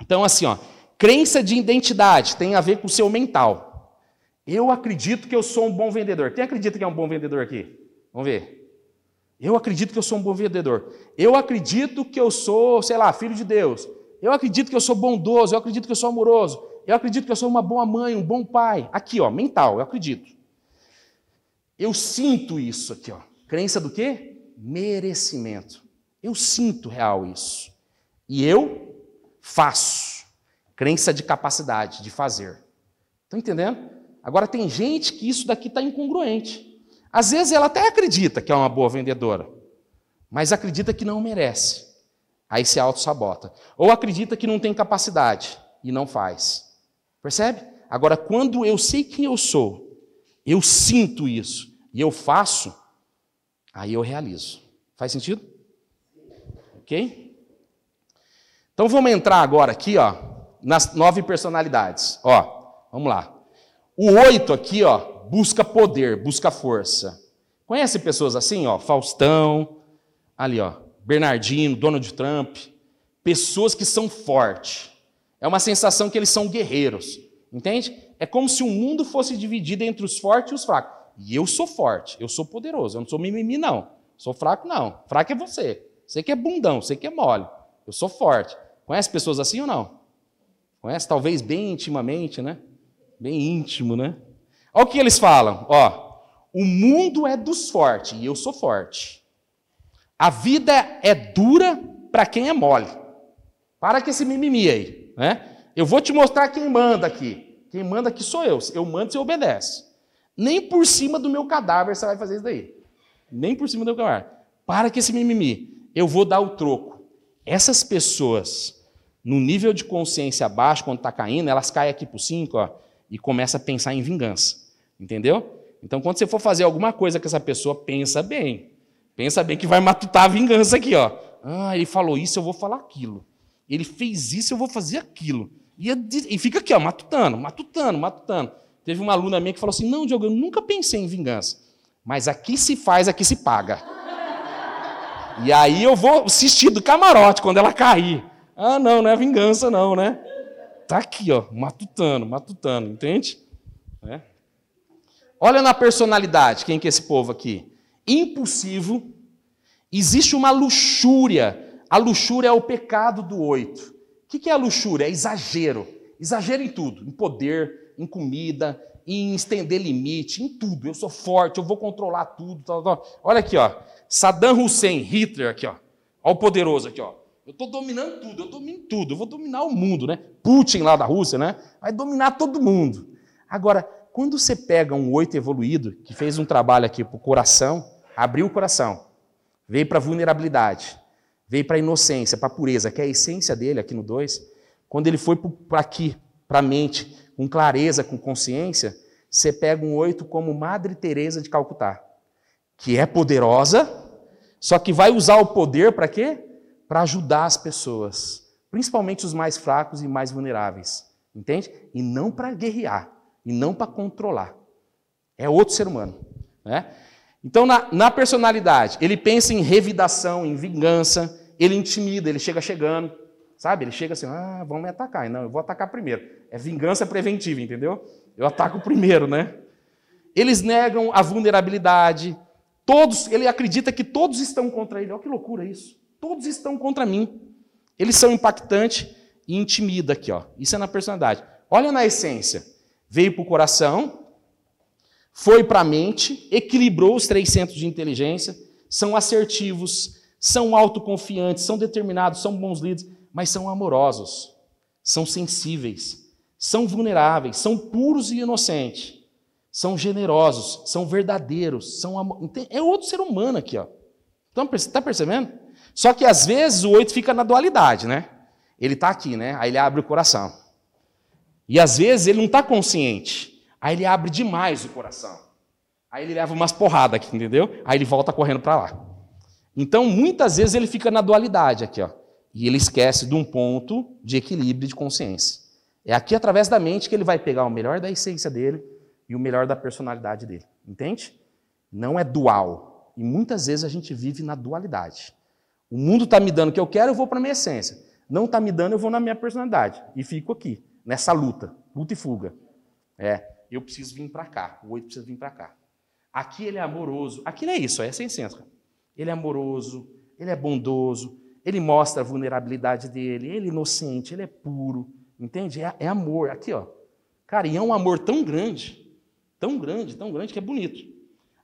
Então, assim, ó, crença de identidade tem a ver com o seu mental. Eu acredito que eu sou um bom vendedor. Quem acredita que é um bom vendedor aqui? Vamos ver. Eu acredito que eu sou um bom vendedor. Eu acredito que eu sou, sei lá, filho de Deus. Eu acredito que eu sou bondoso. Eu acredito que eu sou amoroso. Eu acredito que eu sou uma boa mãe, um bom pai. Aqui, ó, mental, eu acredito. Eu sinto isso aqui, ó. Crença do quê? Merecimento. Eu sinto real isso. E eu faço. Crença de capacidade de fazer. Estão entendendo? Agora tem gente que isso daqui está incongruente. Às vezes ela até acredita que é uma boa vendedora, mas acredita que não merece. Aí se auto-sabota. Ou acredita que não tem capacidade e não faz. Percebe? Agora, quando eu sei quem eu sou, eu sinto isso e eu faço, aí eu realizo. Faz sentido? Ok? Então vamos entrar agora aqui, ó, nas nove personalidades. Ó, vamos lá. O oito aqui, ó, busca poder, busca força. Conhece pessoas assim, ó, Faustão, ali, ó, Bernardino, Donald Trump, pessoas que são fortes. É uma sensação que eles são guerreiros, entende? É como se o mundo fosse dividido entre os fortes e os fracos. E eu sou forte, eu sou poderoso, eu não sou mimimi, não. Sou fraco, não. Fraco é você. Você que é bundão, você que é mole. Eu sou forte. Conhece pessoas assim ou não? Conhece? Talvez bem intimamente, né? Bem íntimo, né? Olha o que eles falam, ó. O mundo é dos fortes e eu sou forte. A vida é dura para quem é mole. Para com esse mimimi aí, né? Eu vou te mostrar quem manda aqui. Quem manda aqui sou eu. Eu mando e você obedece. Nem por cima do meu cadáver você vai fazer isso daí. Nem por cima do meu cadáver. Para com esse mimimi. Eu vou dar o troco. Essas pessoas, no nível de consciência abaixo, quando está caindo, elas caem aqui por 5 e começam a pensar em vingança. Entendeu? Então, quando você for fazer alguma coisa com essa pessoa, pensa bem. Pensa bem que vai matutar a vingança aqui, ó. Ah, ele falou isso, eu vou falar aquilo. Ele fez isso, eu vou fazer aquilo. E, e fica aqui, ó, matutando, matutando, matutando. Teve uma aluna minha que falou assim: Não, Diogo, eu nunca pensei em vingança. Mas aqui se faz, aqui se paga. E aí eu vou assistir do camarote quando ela cair. Ah, não, não é vingança, não, né? Tá aqui, ó, matutando, matutando, entende? É. Olha na personalidade, quem que é esse povo aqui? Impulsivo, existe uma luxúria. A luxúria é o pecado do oito. O que é a luxúria? É exagero. Exagero em tudo, em poder, em comida, em estender limite, em tudo. Eu sou forte, eu vou controlar tudo. Tal, tal. Olha aqui, ó. Saddam Hussein, Hitler, aqui, ó. Olha o poderoso aqui, ó. Eu estou dominando tudo, eu domino tudo, eu vou dominar o mundo, né? Putin lá da Rússia, né? Vai dominar todo mundo. Agora, quando você pega um oito evoluído, que fez um trabalho aqui para o coração, abriu o coração, veio para a vulnerabilidade, veio para a inocência, para a pureza, que é a essência dele aqui no 2, quando ele foi para aqui, para a mente, com clareza, com consciência, você pega um oito como Madre Teresa de Calcutá, que é poderosa, só que vai usar o poder para quê? Para ajudar as pessoas, principalmente os mais fracos e mais vulneráveis, entende? E não para guerrear e não para controlar. É outro ser humano. Né? Então, na, na, personalidade, ele pensa em revidação, em vingança, ele intimida, ele chega chegando, sabe? Ele chega assim, ah, vão me atacar. Não, eu vou atacar primeiro. É vingança preventiva, entendeu? Eu ataco primeiro, né? Eles negam a vulnerabilidade, todos, ele acredita que todos estão contra ele. Olha que loucura isso. Todos estão contra mim. Eles são impactantes e intimida aqui, ó. Isso é na personalidade. Olha na essência veio para o coração, foi para a mente, equilibrou os três centros de inteligência, são assertivos, são autoconfiantes, são determinados, são bons líderes, mas são amorosos, são sensíveis, são vulneráveis, são puros e inocentes, são generosos, são verdadeiros, são é outro ser humano aqui, ó. Então, está percebendo? Só que às vezes o oito fica na dualidade, né? Ele está aqui, né? Aí ele abre o coração. E às vezes ele não está consciente. Aí ele abre demais o coração. Aí ele leva umas porradas aqui, entendeu? Aí ele volta correndo para lá. Então, muitas vezes ele fica na dualidade aqui, ó. E ele esquece de um ponto de equilíbrio de consciência. É aqui através da mente que ele vai pegar o melhor da essência dele e o melhor da personalidade dele. Entende? Não é dual. E muitas vezes a gente vive na dualidade. O mundo está me dando o que eu quero, eu vou para a minha essência. Não está me dando, eu vou na minha personalidade. E fico aqui nessa luta, luta e fuga. É, eu preciso vir para cá, o oito precisa vir para cá. Aqui ele é amoroso, aqui não é isso, é sem senso. Ele é amoroso, ele é bondoso, ele mostra a vulnerabilidade dele, ele é inocente, ele é puro, entende? É, é amor, aqui ó. Cara, e é um amor tão grande, tão grande, tão grande que é bonito.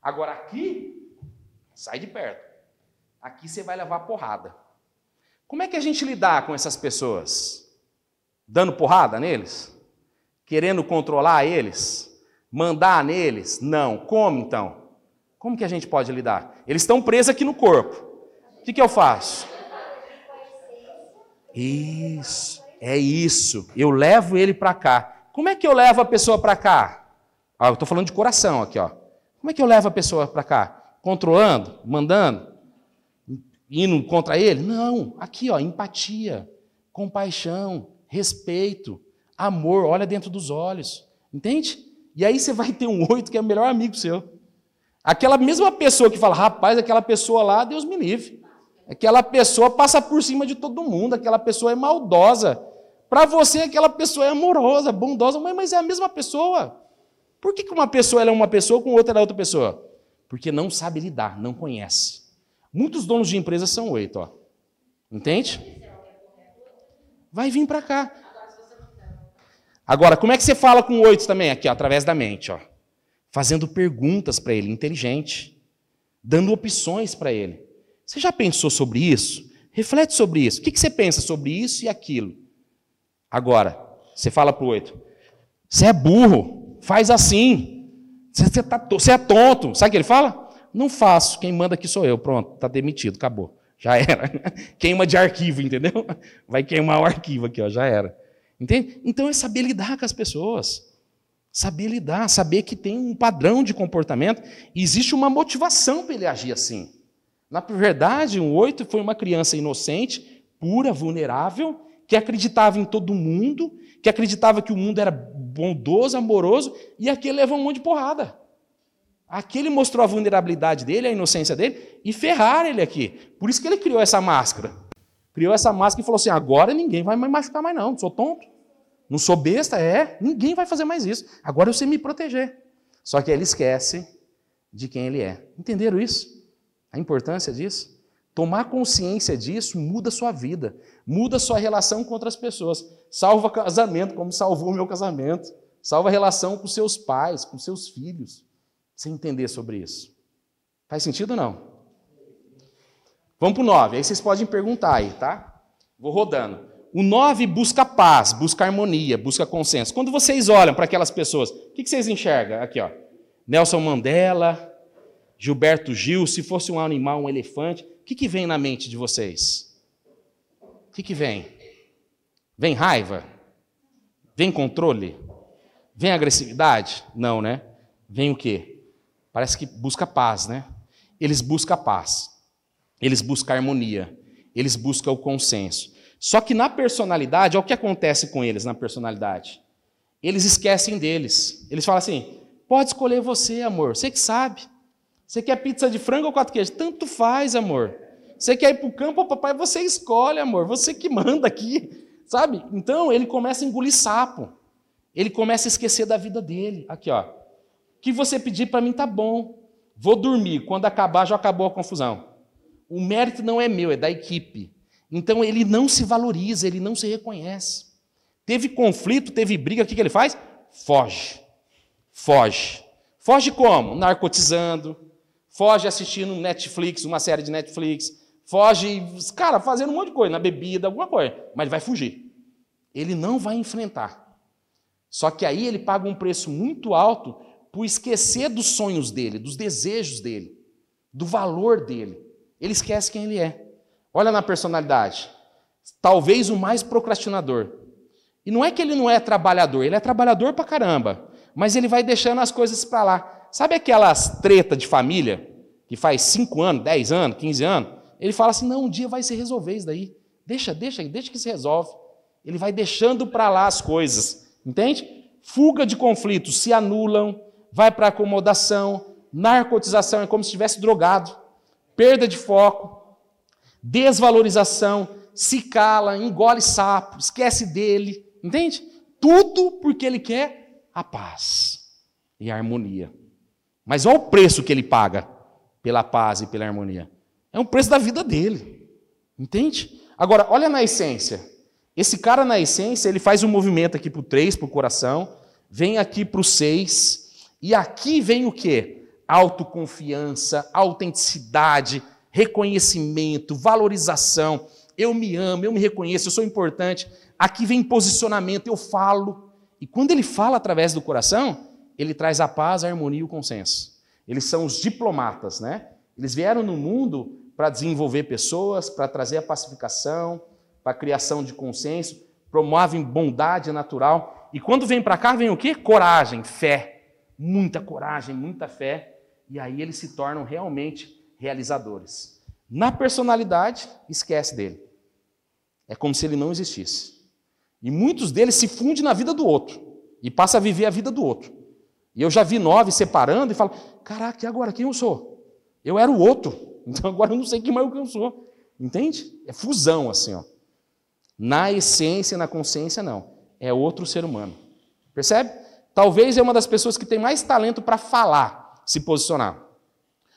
Agora aqui, sai de perto. Aqui você vai levar porrada. Como é que a gente lidar com essas pessoas? dando porrada neles? Querendo controlar eles? Mandar neles? Não. Como então? Como que a gente pode lidar? Eles estão presos aqui no corpo. O que, que eu faço? Isso, é isso. Eu levo ele para cá. Como é que eu levo a pessoa para cá? Ah, eu estou falando de coração aqui, ó. Como é que eu levo a pessoa para cá? Controlando? Mandando? Indo contra ele? Não. Aqui, ó, empatia, compaixão, respeito, amor, olha dentro dos olhos. Entende? E aí você vai ter um oito que é o melhor amigo seu. Aquela mesma pessoa que fala, rapaz, aquela pessoa lá, Deus me livre. Aquela pessoa passa por cima de todo mundo, aquela pessoa é maldosa. Para você, aquela pessoa é amorosa, bondosa, mas é a mesma pessoa. Por que uma pessoa é uma pessoa com outra é outra pessoa? Porque não sabe lidar, não conhece. Muitos donos de empresas são oito, ó. Entende? vai vir para cá. Agora, como é que você fala com oito também? Aqui, ó, através da mente, ó. Fazendo perguntas para ele, inteligente. Dando opções para ele. Você já pensou sobre isso? Reflete sobre isso. O que você pensa sobre isso e aquilo? Agora, você fala para o oito. Você é burro, faz assim. Você, tá, é tonto. Sabe o que ele fala? Não faço, quem manda aqui sou eu. Pronto, está demitido, acabou. Já era. Queima de arquivo, entendeu? Vai queimar o arquivo aqui, ó, já era. Entende? Então é saber lidar com as pessoas. Saber lidar, saber que tem um padrão de comportamento e existe uma motivação para ele agir assim. Na verdade, um oito foi uma criança inocente, pura, vulnerável, que acreditava em todo mundo, que acreditava que o mundo era bondoso, amoroso, e aquele levou um monte de porrada. Aquele mostrou a vulnerabilidade dele, a inocência dele, e ferraram ele aqui. Por isso que ele criou essa máscara. Criou essa máscara e falou assim: agora ninguém vai me machucar mais, não. Não sou tonto. Não sou besta, é. Ninguém vai fazer mais isso. Agora eu sei me proteger. Só que ele esquece de quem ele é. Entenderam isso? A importância disso? Tomar consciência disso muda sua vida, muda sua relação com outras pessoas. Salva casamento, como salvou o meu casamento. Salva a relação com seus pais, com seus filhos. Você entender sobre isso. Faz sentido ou não? Vamos para o 9. Aí vocês podem perguntar aí, tá? Vou rodando. O 9 busca paz, busca harmonia, busca consenso. Quando vocês olham para aquelas pessoas, o que vocês enxergam? Aqui, ó. Nelson Mandela, Gilberto Gil, se fosse um animal, um elefante, o que, que vem na mente de vocês? O que, que vem? Vem raiva? Vem controle? Vem agressividade? Não, né? Vem o quê? Parece que busca paz, né? Eles buscam paz. Eles buscam harmonia. Eles buscam o consenso. Só que na personalidade, olha o que acontece com eles na personalidade. Eles esquecem deles. Eles falam assim: pode escolher você, amor, você que sabe. Você quer pizza de frango ou quatro queijos? Tanto faz, amor. Você quer ir para o campo, papai, você escolhe, amor. Você que manda aqui, sabe? Então ele começa a engolir sapo. Ele começa a esquecer da vida dele. Aqui, ó. O que você pedir para mim tá bom. Vou dormir. Quando acabar, já acabou a confusão. O mérito não é meu, é da equipe. Então ele não se valoriza, ele não se reconhece. Teve conflito, teve briga, o que, que ele faz? Foge. Foge. Foge como? Narcotizando, foge assistindo Netflix, uma série de Netflix, foge, cara, fazendo um monte de coisa, na bebida, alguma coisa, mas ele vai fugir. Ele não vai enfrentar. Só que aí ele paga um preço muito alto por esquecer dos sonhos dele, dos desejos dele, do valor dele. Ele esquece quem ele é. Olha na personalidade. Talvez o mais procrastinador. E não é que ele não é trabalhador, ele é trabalhador pra caramba, mas ele vai deixando as coisas para lá. Sabe aquelas treta de família, que faz 5 anos, 10 anos, 15 anos? Ele fala assim: não, um dia vai se resolver isso daí. Deixa, deixa, deixa que se resolve. Ele vai deixando para lá as coisas, entende? Fuga de conflitos se anulam, vai para acomodação, narcotização é como se estivesse drogado, perda de foco, desvalorização, se cala, engole sapo, esquece dele, entende? Tudo porque ele quer a paz e a harmonia. Mas olha o preço que ele paga pela paz e pela harmonia. É um preço da vida dele. Entende? Agora, olha na essência. Esse cara, na essência, ele faz um movimento aqui para o 3, para o coração, vem aqui para o 6, e aqui vem o quê? Autoconfiança, autenticidade, reconhecimento, valorização. Eu me amo, eu me reconheço, eu sou importante. Aqui vem posicionamento, eu falo. E quando ele fala através do coração, ele traz a paz, a harmonia e o consenso. Eles são os diplomatas, né? Eles vieram no mundo para desenvolver pessoas, para trazer a pacificação, para a criação de consenso, promovem bondade natural. E quando vem para cá, vem o quê? Coragem, fé. Muita coragem, muita fé. E aí eles se tornam realmente realizadores. Na personalidade, esquece dele. É como se ele não existisse. E muitos deles se fundem na vida do outro e passa a viver a vida do outro. E eu já vi nove separando e falo: caraca, e agora quem eu sou? Eu era o outro, então agora eu não sei quem mais eu sou. Entende? É fusão assim, ó. Na essência, na consciência, não. É outro ser humano. Percebe? Talvez é uma das pessoas que tem mais talento para falar, se posicionar.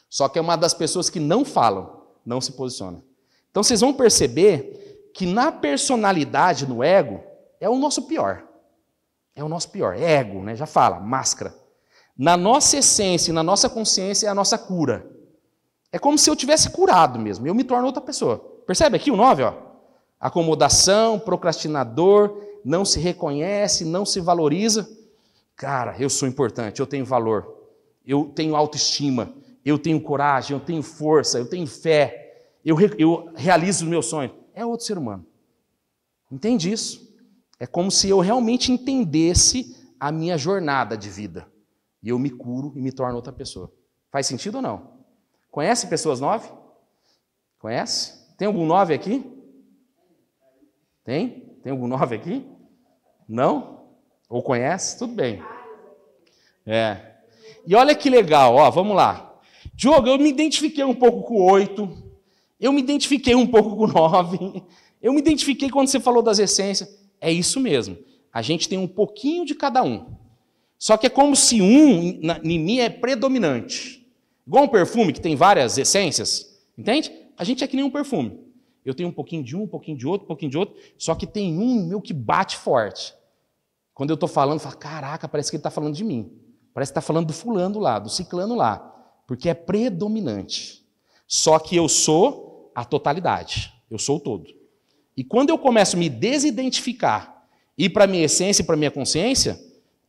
Só que é uma das pessoas que não falam, não se posiciona. Então vocês vão perceber que na personalidade, no ego, é o nosso pior. É o nosso pior. É ego, né? Já fala, máscara na nossa essência, na nossa consciência, é a nossa cura. É como se eu tivesse curado mesmo, eu me torno outra pessoa. Percebe aqui o 9, ó? Acomodação, procrastinador, não se reconhece, não se valoriza. Cara, eu sou importante, eu tenho valor, eu tenho autoestima, eu tenho coragem, eu tenho força, eu tenho fé, eu, eu realizo os meus sonhos. É outro ser humano. Entende isso? É como se eu realmente entendesse a minha jornada de vida. E eu me curo e me torno outra pessoa. Faz sentido ou não? Conhece pessoas nove? Conhece? Tem algum nove aqui? Tem? Tem algum nove aqui? Não? Ou conhece? Tudo bem. É. E olha que legal, ó, vamos lá. Diogo, eu me identifiquei um pouco com o oito, eu me identifiquei um pouco com o nove, eu me identifiquei quando você falou das essências. É isso mesmo. A gente tem um pouquinho de cada um. Só que é como se um em mim é predominante. Igual um perfume que tem várias essências, entende? A gente é que nem um perfume. Eu tenho um pouquinho de um, um pouquinho de outro, um pouquinho de outro, só que tem um meu que bate forte. Quando eu estou falando, fala, caraca, parece que ele está falando de mim. Parece que está falando do fulano lá, do ciclano lá. Porque é predominante. Só que eu sou a totalidade. Eu sou o todo. E quando eu começo a me desidentificar, ir para a minha essência e para a minha consciência,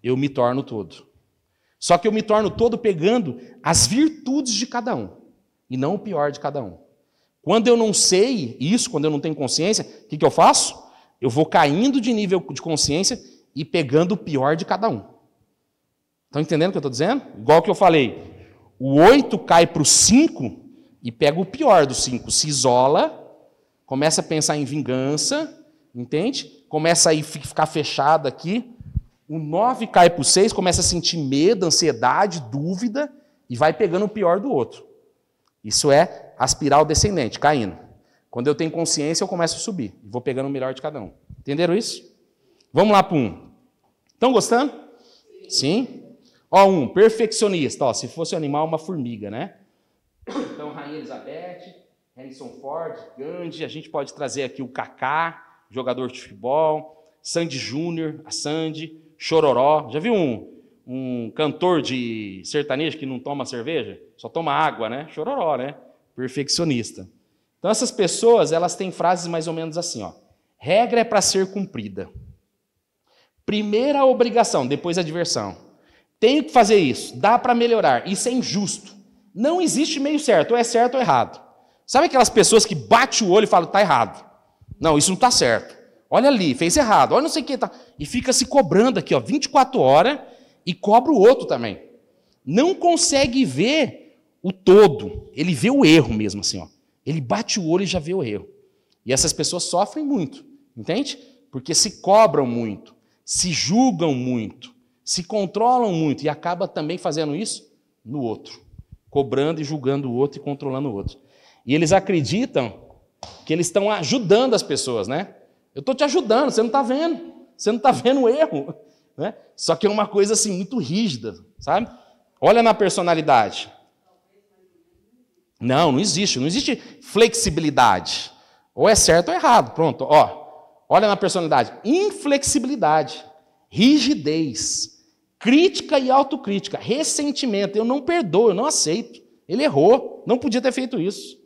eu me torno todo. Só que eu me torno todo pegando as virtudes de cada um, e não o pior de cada um. Quando eu não sei isso, quando eu não tenho consciência, o que, que eu faço? Eu vou caindo de nível de consciência e pegando o pior de cada um. Estão entendendo o que eu estou dizendo? Igual que eu falei, o 8 cai para o 5 e pega o pior do 5, se isola começa a pensar em vingança, entende? Começa a ficar fechado aqui. O 9 cai para o 6, começa a sentir medo, ansiedade, dúvida, e vai pegando o pior do outro. Isso é a espiral descendente, caindo. Quando eu tenho consciência, eu começo a subir. E vou pegando o melhor de cada um. Entenderam isso? Vamos lá para um. Estão gostando? Sim? Ó, um, perfeccionista. Ó, se fosse um animal, uma formiga, né? Então, Rainha Elizabeth, Harrison Ford, Gandhi, a gente pode trazer aqui o Kaká, jogador de futebol, Sandy Júnior, a Sandy, Chororó. Já viu um, um cantor de sertanejo que não toma cerveja? Só toma água, né? Chororó, né? Perfeccionista. Então essas pessoas, elas têm frases mais ou menos assim, ó. Regra é para ser cumprida. Primeira obrigação, depois a diversão. Tenho que fazer isso, dá para melhorar. Isso é injusto. Não existe meio certo, ou é certo ou errado. Sabe aquelas pessoas que bate o olho e falam, está errado. Não, isso não está certo. Olha ali, fez errado. Olha não sei o que. Tá. E fica se cobrando aqui, ó, 24 horas, e cobra o outro também. Não consegue ver o todo. Ele vê o erro mesmo, assim, ó. Ele bate o olho e já vê o erro. E essas pessoas sofrem muito, entende? Porque se cobram muito, se julgam muito, se controlam muito e acaba também fazendo isso no outro, cobrando e julgando o outro e controlando o outro. E eles acreditam que eles estão ajudando as pessoas, né? Eu estou te ajudando, você não está vendo. Você não está vendo o erro. Né? Só que é uma coisa assim muito rígida, sabe? Olha na personalidade. Não, não existe. Não existe flexibilidade. Ou é certo ou é errado. Pronto, ó. Olha na personalidade. Inflexibilidade, rigidez, crítica e autocrítica, ressentimento. Eu não perdoo, eu não aceito. Ele errou, não podia ter feito isso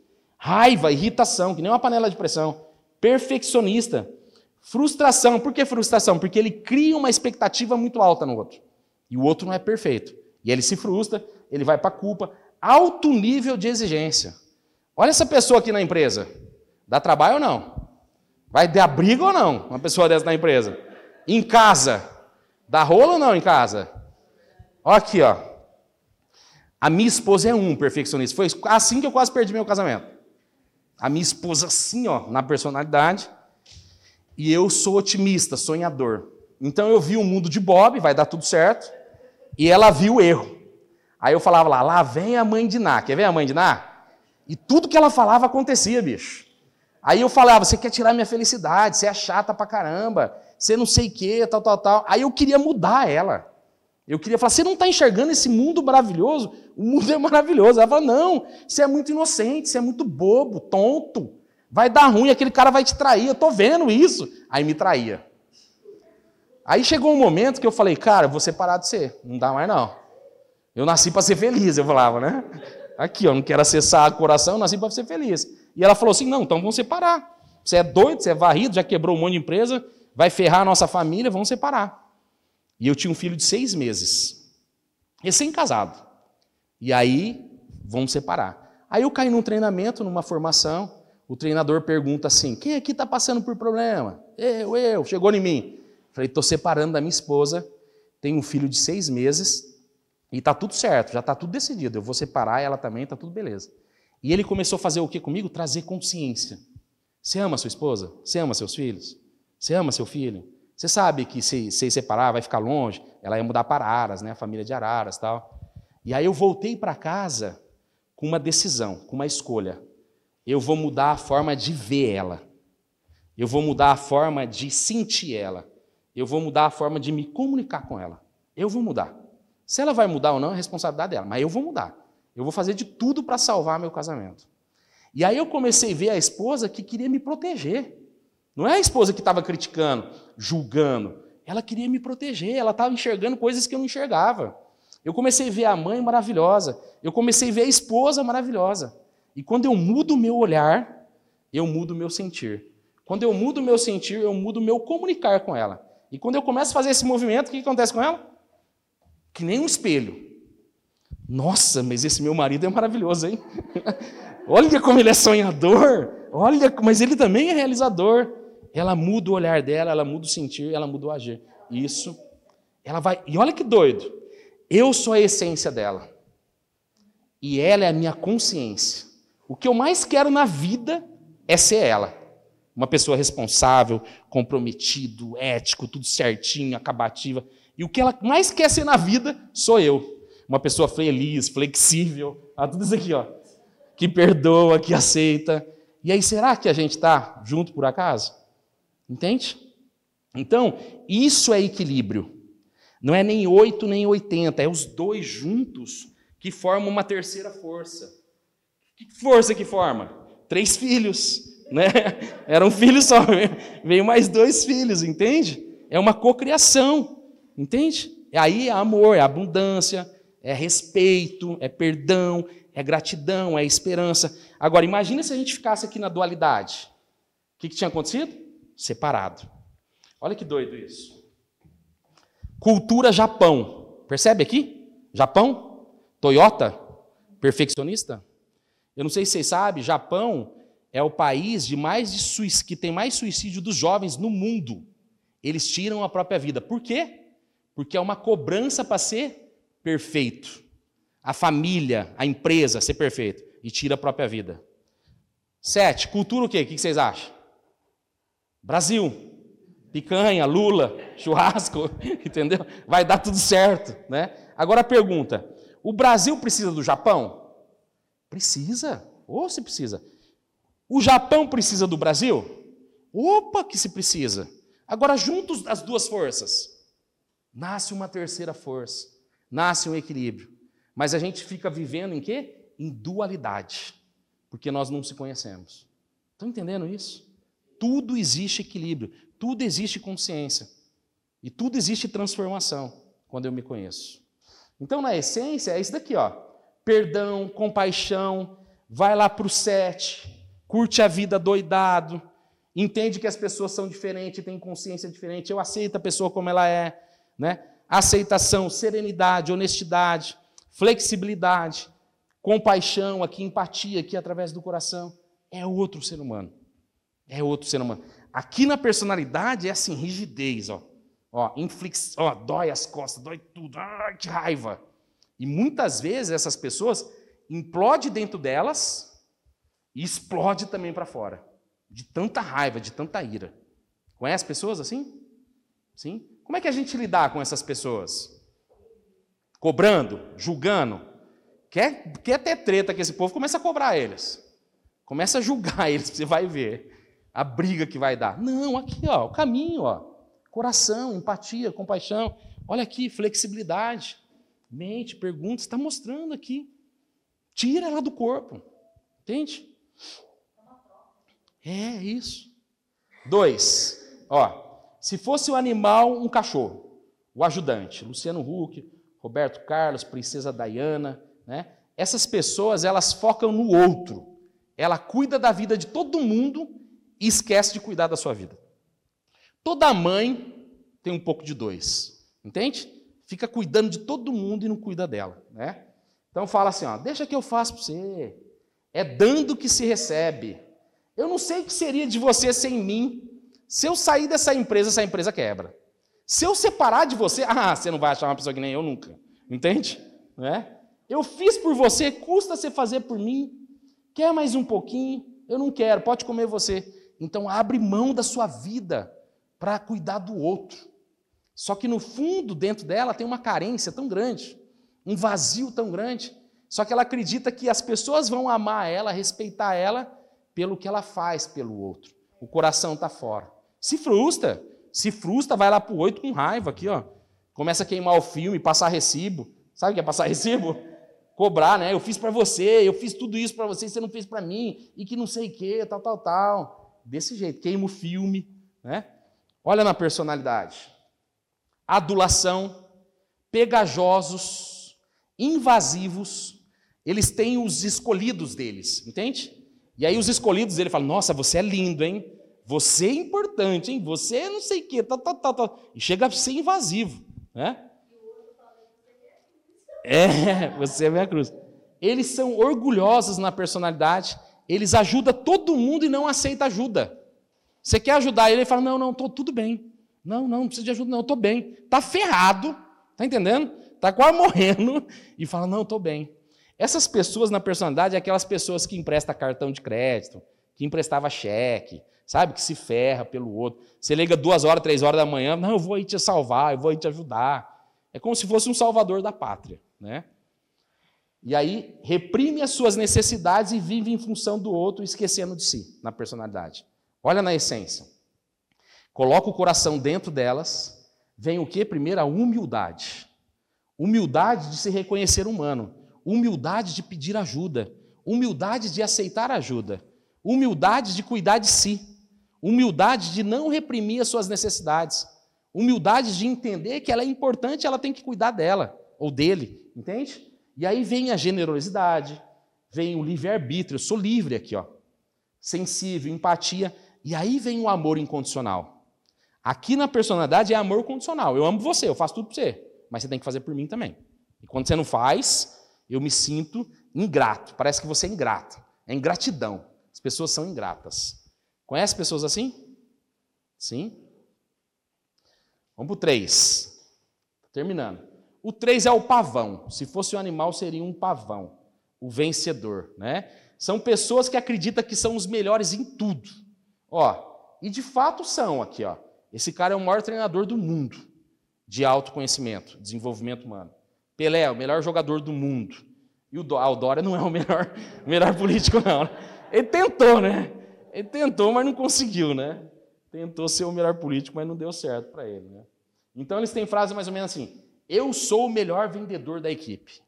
raiva, irritação, que nem uma panela de pressão, perfeccionista, frustração. Por que frustração? Porque ele cria uma expectativa muito alta no outro. E o outro não é perfeito. E ele se frustra, ele vai para a culpa. Alto nível de exigência. Olha essa pessoa aqui na empresa. Dá trabalho ou não? Vai dar briga ou não? Uma pessoa dessa na empresa. Em casa. Dá rolo ou não em casa? Olha aqui, ó. A minha esposa é um perfeccionista. Foi assim que eu quase perdi meu casamento. A minha esposa, assim, ó, na personalidade. E eu sou otimista, sonhador. Então eu vi o mundo de Bob, vai dar tudo certo. E ela viu o erro. Aí eu falava lá, lá vem a mãe de Ná. Quer ver a mãe de Ná? E tudo que ela falava acontecia, bicho. Aí eu falava, você quer tirar minha felicidade, você é chata pra caramba, você não sei o quê, tal, tal, tal. Aí eu queria mudar ela. Eu queria falar, você não está enxergando esse mundo maravilhoso? O mundo é maravilhoso. Ela fala, não, você é muito inocente, você é muito bobo, tonto. Vai dar ruim, aquele cara vai te trair, eu estou vendo isso. Aí me traía. Aí chegou um momento que eu falei, cara, vou separar de você, não dá mais não. Eu nasci para ser feliz, eu falava, né? Aqui, eu não quero acessar o coração, eu nasci para ser feliz. E ela falou assim, não, então vamos separar. Você é doido, você é varrido, já quebrou um monte de empresa, vai ferrar a nossa família, vamos separar. E eu tinha um filho de seis meses, recém-casado. E aí, vamos separar. Aí eu caí num treinamento, numa formação, o treinador pergunta assim: quem aqui está passando por problema? Eu, eu, chegou em mim. Falei, estou separando da minha esposa, tenho um filho de seis meses e está tudo certo, já está tudo decidido. Eu vou separar ela também, está tudo beleza. E ele começou a fazer o que comigo? Trazer consciência. Você ama sua esposa? Você ama seus filhos? Você ama seu filho? Você sabe que se, se separar vai ficar longe? Ela ia mudar para Araras, né? A família de Araras tal. E aí eu voltei para casa com uma decisão, com uma escolha. Eu vou mudar a forma de ver ela. Eu vou mudar a forma de sentir ela. Eu vou mudar a forma de me comunicar com ela. Eu vou mudar. Se ela vai mudar ou não é responsabilidade dela, mas eu vou mudar. Eu vou fazer de tudo para salvar meu casamento. E aí eu comecei a ver a esposa que queria me proteger. Não é a esposa que estava criticando, julgando. Ela queria me proteger, ela estava enxergando coisas que eu não enxergava. Eu comecei a ver a mãe maravilhosa, eu comecei a ver a esposa maravilhosa. E quando eu mudo o meu olhar, eu mudo o meu sentir. Quando eu mudo o meu sentir, eu mudo o meu comunicar com ela. E quando eu começo a fazer esse movimento, o que acontece com ela? Que nem um espelho. Nossa, mas esse meu marido é maravilhoso, hein? Olha como ele é sonhador. Olha, mas ele também é realizador. Ela muda o olhar dela, ela muda o sentir, ela muda o agir. Isso, ela vai. E olha que doido. Eu sou a essência dela. E ela é a minha consciência. O que eu mais quero na vida é ser ela. Uma pessoa responsável, comprometido, ético, tudo certinho, acabativa. E o que ela mais quer ser na vida sou eu. Uma pessoa feliz, flexível, ah, tudo isso aqui, ó. Que perdoa, que aceita. E aí, será que a gente está junto por acaso? Entende? Então, isso é equilíbrio. Não é nem 8 nem 80, é os dois juntos que formam uma terceira força. Que força que forma? Três filhos, né? Era um filho só, veio mais dois filhos, entende? É uma cocriação, entende? Aí é amor, é abundância, é respeito, é perdão, é gratidão, é esperança. Agora, imagine se a gente ficasse aqui na dualidade. O que, que tinha acontecido? Separado. Olha que doido isso. Cultura Japão. Percebe aqui? Japão? Toyota? Perfeccionista? Eu não sei se vocês sabem, Japão é o país de mais de que tem mais suicídio dos jovens no mundo. Eles tiram a própria vida. Por quê? Porque é uma cobrança para ser perfeito. A família, a empresa ser perfeito. E tira a própria vida. Sete, cultura o quê? O que vocês acham? Brasil picanha, lula, churrasco, entendeu? Vai dar tudo certo, né? Agora a pergunta: o Brasil precisa do Japão? Precisa. Ou se precisa. O Japão precisa do Brasil? Opa, que se precisa. Agora, juntos as duas forças, nasce uma terceira força, nasce um equilíbrio. Mas a gente fica vivendo em quê? Em dualidade, porque nós não se conhecemos. Estão entendendo isso? Tudo existe equilíbrio tudo existe consciência. E tudo existe transformação quando eu me conheço. Então, na essência, é isso daqui, ó. Perdão, compaixão, vai lá para o sete, curte a vida doidado, entende que as pessoas são diferentes, têm consciência diferente, eu aceito a pessoa como ela é, né? Aceitação, serenidade, honestidade, flexibilidade, compaixão, aqui empatia, aqui através do coração, é outro ser humano. É outro ser humano. Aqui na personalidade é assim, rigidez, ó. Ó, inflix, ó, dói as costas, dói tudo, ai, que raiva. E muitas vezes essas pessoas implode dentro delas e explode também para fora. De tanta raiva, de tanta ira. Conhece pessoas assim? Sim? Como é que a gente lidar com essas pessoas? Cobrando, julgando. Quer, quer ter treta com esse povo, começa a cobrar eles. Começa a julgar eles, você vai ver a briga que vai dar. Não, aqui, ó, o caminho, ó. Coração, empatia, compaixão. Olha aqui, flexibilidade. Mente, pergunta, está mostrando aqui. Tira ela do corpo. Entende? É isso. Dois. Ó, se fosse o um animal, um cachorro. O ajudante, Luciano Huck, Roberto Carlos, Princesa Diana, né? Essas pessoas, elas focam no outro. Ela cuida da vida de todo mundo e esquece de cuidar da sua vida. Toda mãe tem um pouco de dois. Entende? Fica cuidando de todo mundo e não cuida dela, né? Então fala assim, ó, deixa que eu faço para você. É dando que se recebe. Eu não sei o que seria de você sem mim. Se eu sair dessa empresa, essa empresa quebra. Se eu separar de você, ah, você não vai achar uma pessoa que nem eu nunca. Entende? Né? Eu fiz por você, custa você fazer por mim. Quer mais um pouquinho? Eu não quero, pode comer você. Então abre mão da sua vida para cuidar do outro. Só que no fundo, dentro dela, tem uma carência tão grande, um vazio tão grande. Só que ela acredita que as pessoas vão amar ela, respeitar ela pelo que ela faz pelo outro. O coração está fora. Se frustra, se frustra, vai lá para o oito com raiva aqui, ó. Começa a queimar o filme, passar recibo. Sabe o que é passar recibo? Cobrar, né? Eu fiz para você, eu fiz tudo isso para você, você não fez para mim, e que não sei o quê, tal, tal, tal. Desse jeito, queima o filme, né? Olha na personalidade adulação, pegajosos, invasivos, eles têm os escolhidos deles, entende? E aí os escolhidos, ele fala, nossa, você é lindo, hein? Você é importante, hein? Você é não sei o quê, tal, tal, tal, tal. E chega a ser invasivo, né? É, você é minha cruz. Eles são orgulhosos na personalidade, eles ajudam todo mundo e não aceitam ajuda. Você quer ajudar ele, ele fala, não, não, tô tudo bem. Não, não, não precisa de ajuda, não, eu estou bem. Está ferrado, está entendendo? Está quase morrendo e fala, não, estou bem. Essas pessoas na personalidade é aquelas pessoas que emprestam cartão de crédito, que emprestava cheque, sabe? Que se ferra pelo outro. Você liga duas horas, três horas da manhã, não, eu vou aí te salvar, eu vou aí te ajudar. É como se fosse um salvador da pátria, né? E aí reprime as suas necessidades e vive em função do outro, esquecendo de si, na personalidade. Olha na essência coloca o coração dentro delas, vem o que? Primeiro, a humildade. Humildade de se reconhecer humano, humildade de pedir ajuda, humildade de aceitar ajuda, humildade de cuidar de si, humildade de não reprimir as suas necessidades, humildade de entender que ela é importante, ela tem que cuidar dela ou dele, entende? E aí vem a generosidade, vem o livre-arbítrio, eu sou livre aqui, ó. Sensível, empatia, e aí vem o amor incondicional. Aqui na personalidade é amor condicional. Eu amo você, eu faço tudo por você, mas você tem que fazer por mim também. E quando você não faz, eu me sinto ingrato. Parece que você é ingrato. É ingratidão. As pessoas são ingratas. Conhece pessoas assim? Sim? Vamos para o 3. Terminando. O 3 é o pavão. Se fosse um animal, seria um pavão. O vencedor. Né? São pessoas que acreditam que são os melhores em tudo. Ó, e de fato são aqui, ó. Esse cara é o maior treinador do mundo de autoconhecimento, desenvolvimento humano. Pelé é o melhor jogador do mundo. E o Dória não é o melhor, o melhor político, não. Ele tentou, né? Ele tentou, mas não conseguiu, né? Tentou ser o melhor político, mas não deu certo para ele, né? Então eles têm frase mais ou menos assim: Eu sou o melhor vendedor da equipe.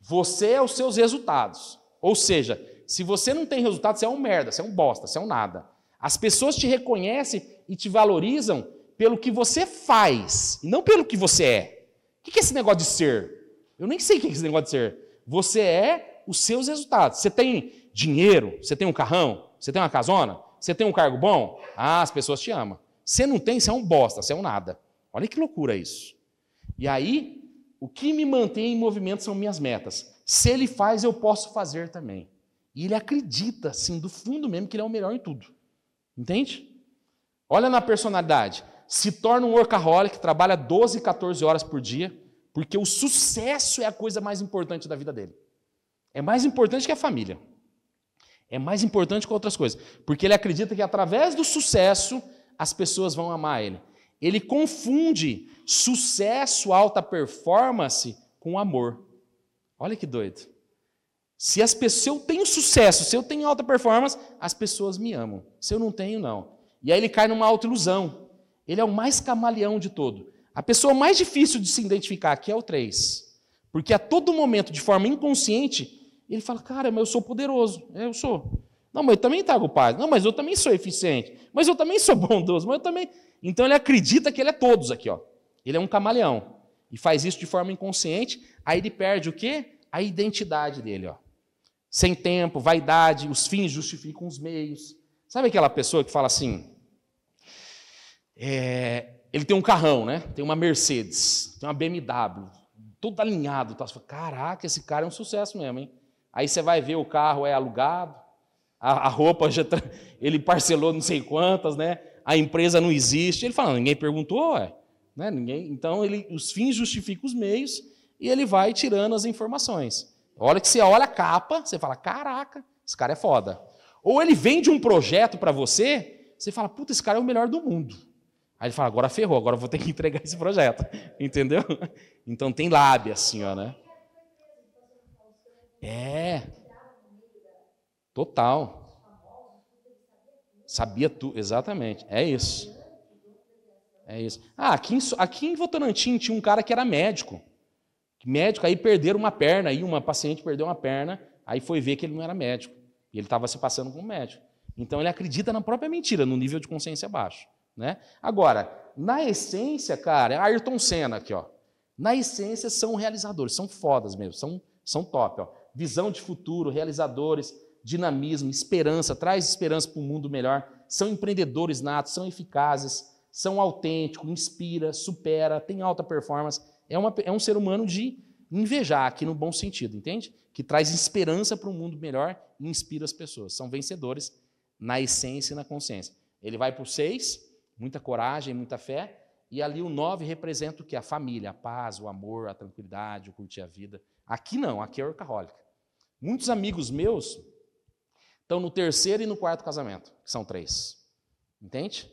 Você é os seus resultados. Ou seja, se você não tem resultado, você é um merda, você é um bosta, você é um nada. As pessoas te reconhecem e te valorizam pelo que você faz, não pelo que você é. O que é esse negócio de ser? Eu nem sei o que é esse negócio de ser. Você é os seus resultados. Você tem dinheiro, você tem um carrão, você tem uma casona, você tem um cargo bom, ah, as pessoas te amam. Você não tem, você é um bosta, você é um nada. Olha que loucura isso. E aí, o que me mantém em movimento são minhas metas. Se ele faz, eu posso fazer também. E ele acredita, assim, do fundo mesmo, que ele é o melhor em tudo. Entende? Olha na personalidade. Se torna um workaholic, trabalha 12, 14 horas por dia, porque o sucesso é a coisa mais importante da vida dele. É mais importante que a família. É mais importante que outras coisas. Porque ele acredita que através do sucesso as pessoas vão amar ele. Ele confunde sucesso, alta performance com amor. Olha que doido. Se, as pessoas, se eu tenho sucesso, se eu tenho alta performance, as pessoas me amam. Se eu não tenho, não. E aí ele cai numa autoilusão. Ele é o mais camaleão de todo. A pessoa mais difícil de se identificar aqui é o 3. Porque a todo momento, de forma inconsciente, ele fala: Cara, mas eu sou poderoso. Eu sou. Não, mas eu também trago paz. Não, mas eu também sou eficiente. Mas eu também sou bondoso. Mas eu também. Então ele acredita que ele é todos aqui, ó. Ele é um camaleão. E faz isso de forma inconsciente. Aí ele perde o quê? A identidade dele, ó. Sem tempo, vaidade, os fins justificam os meios. Sabe aquela pessoa que fala assim: é, ele tem um carrão, né? Tem uma Mercedes, tem uma BMW, tudo alinhado. Tá? Você fala, Caraca, esse cara é um sucesso mesmo, hein? Aí você vai ver o carro é alugado, a, a roupa já tra- ele parcelou não sei quantas, né? A empresa não existe. Ele fala, ninguém perguntou, ué. Né? Ninguém, então ele, os fins justificam os meios e ele vai tirando as informações. A hora que você olha a capa, você fala, caraca, esse cara é foda. Ou ele vende um projeto para você, você fala, puta, esse cara é o melhor do mundo. Aí ele fala, agora ferrou, agora vou ter que entregar esse projeto. Entendeu? Então tem lábia assim, ó, né? É. Total. Sabia tudo, exatamente. É isso. É isso. Ah, aqui em, aqui em Votorantim tinha um cara que era médico. Médico, aí perderam uma perna, aí uma paciente perdeu uma perna, aí foi ver que ele não era médico. E ele estava se passando como médico. Então ele acredita na própria mentira, no nível de consciência baixo. Né? Agora, na essência, cara, é Ayrton Senna aqui, ó. Na essência, são realizadores, são fodas mesmo, são, são top. Ó. Visão de futuro, realizadores, dinamismo, esperança, traz esperança para um mundo melhor. São empreendedores natos, são eficazes, são autênticos, inspira, supera, tem alta performance. É, uma, é um ser humano de invejar, aqui no bom sentido, entende? Que traz esperança para um mundo melhor e inspira as pessoas. São vencedores na essência e na consciência. Ele vai para o seis, muita coragem, muita fé, e ali o nove representa o que? A família, a paz, o amor, a tranquilidade, o curtir a vida. Aqui não, aqui é orcaholic. Muitos amigos meus estão no terceiro e no quarto casamento, que são três. Entende?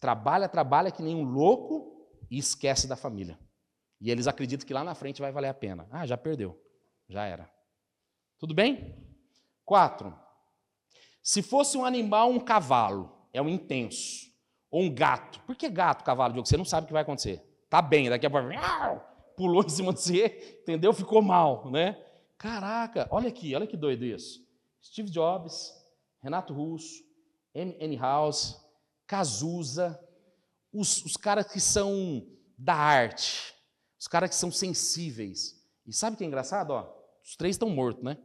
Trabalha, trabalha que nem um louco e esquece da família. E eles acreditam que lá na frente vai valer a pena. Ah, já perdeu. Já era. Tudo bem? Quatro. Se fosse um animal, um cavalo, é um intenso. Ou um gato. Por que gato, cavalo, Diogo? Você não sabe o que vai acontecer. Tá bem, daqui a pouco pulou em cima de você, entendeu? Ficou mal, né? Caraca, olha aqui, olha que doido isso. Steve Jobs, Renato Russo, M. House, Cazuza, os, os caras que são da arte, os caras que são sensíveis. E sabe o que é engraçado? Ó, os três estão mortos, né?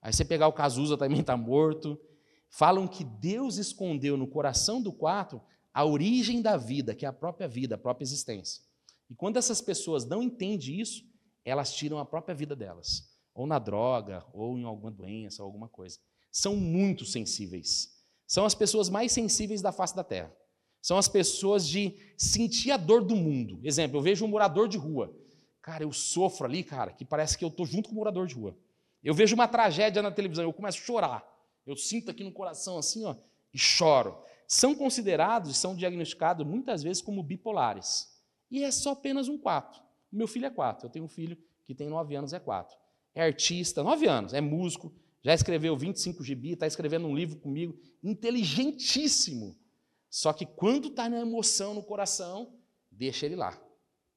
Aí você pegar o Cazuza também está morto. Falam que Deus escondeu no coração do quatro a origem da vida, que é a própria vida, a própria existência. E quando essas pessoas não entendem isso, elas tiram a própria vida delas, ou na droga, ou em alguma doença, ou alguma coisa. São muito sensíveis. São as pessoas mais sensíveis da face da terra. São as pessoas de sentir a dor do mundo. Exemplo, eu vejo um morador de rua. Cara, eu sofro ali, cara, que parece que eu estou junto com o morador de rua. Eu vejo uma tragédia na televisão, eu começo a chorar. Eu sinto aqui no coração assim, ó, e choro. São considerados, são diagnosticados muitas vezes como bipolares. E é só apenas um 4. Meu filho é 4. Eu tenho um filho que tem 9 anos, é 4. É artista, 9 anos, é músico, já escreveu 25 GB, está escrevendo um livro comigo, inteligentíssimo. Só que quando está na emoção no coração, deixa ele lá.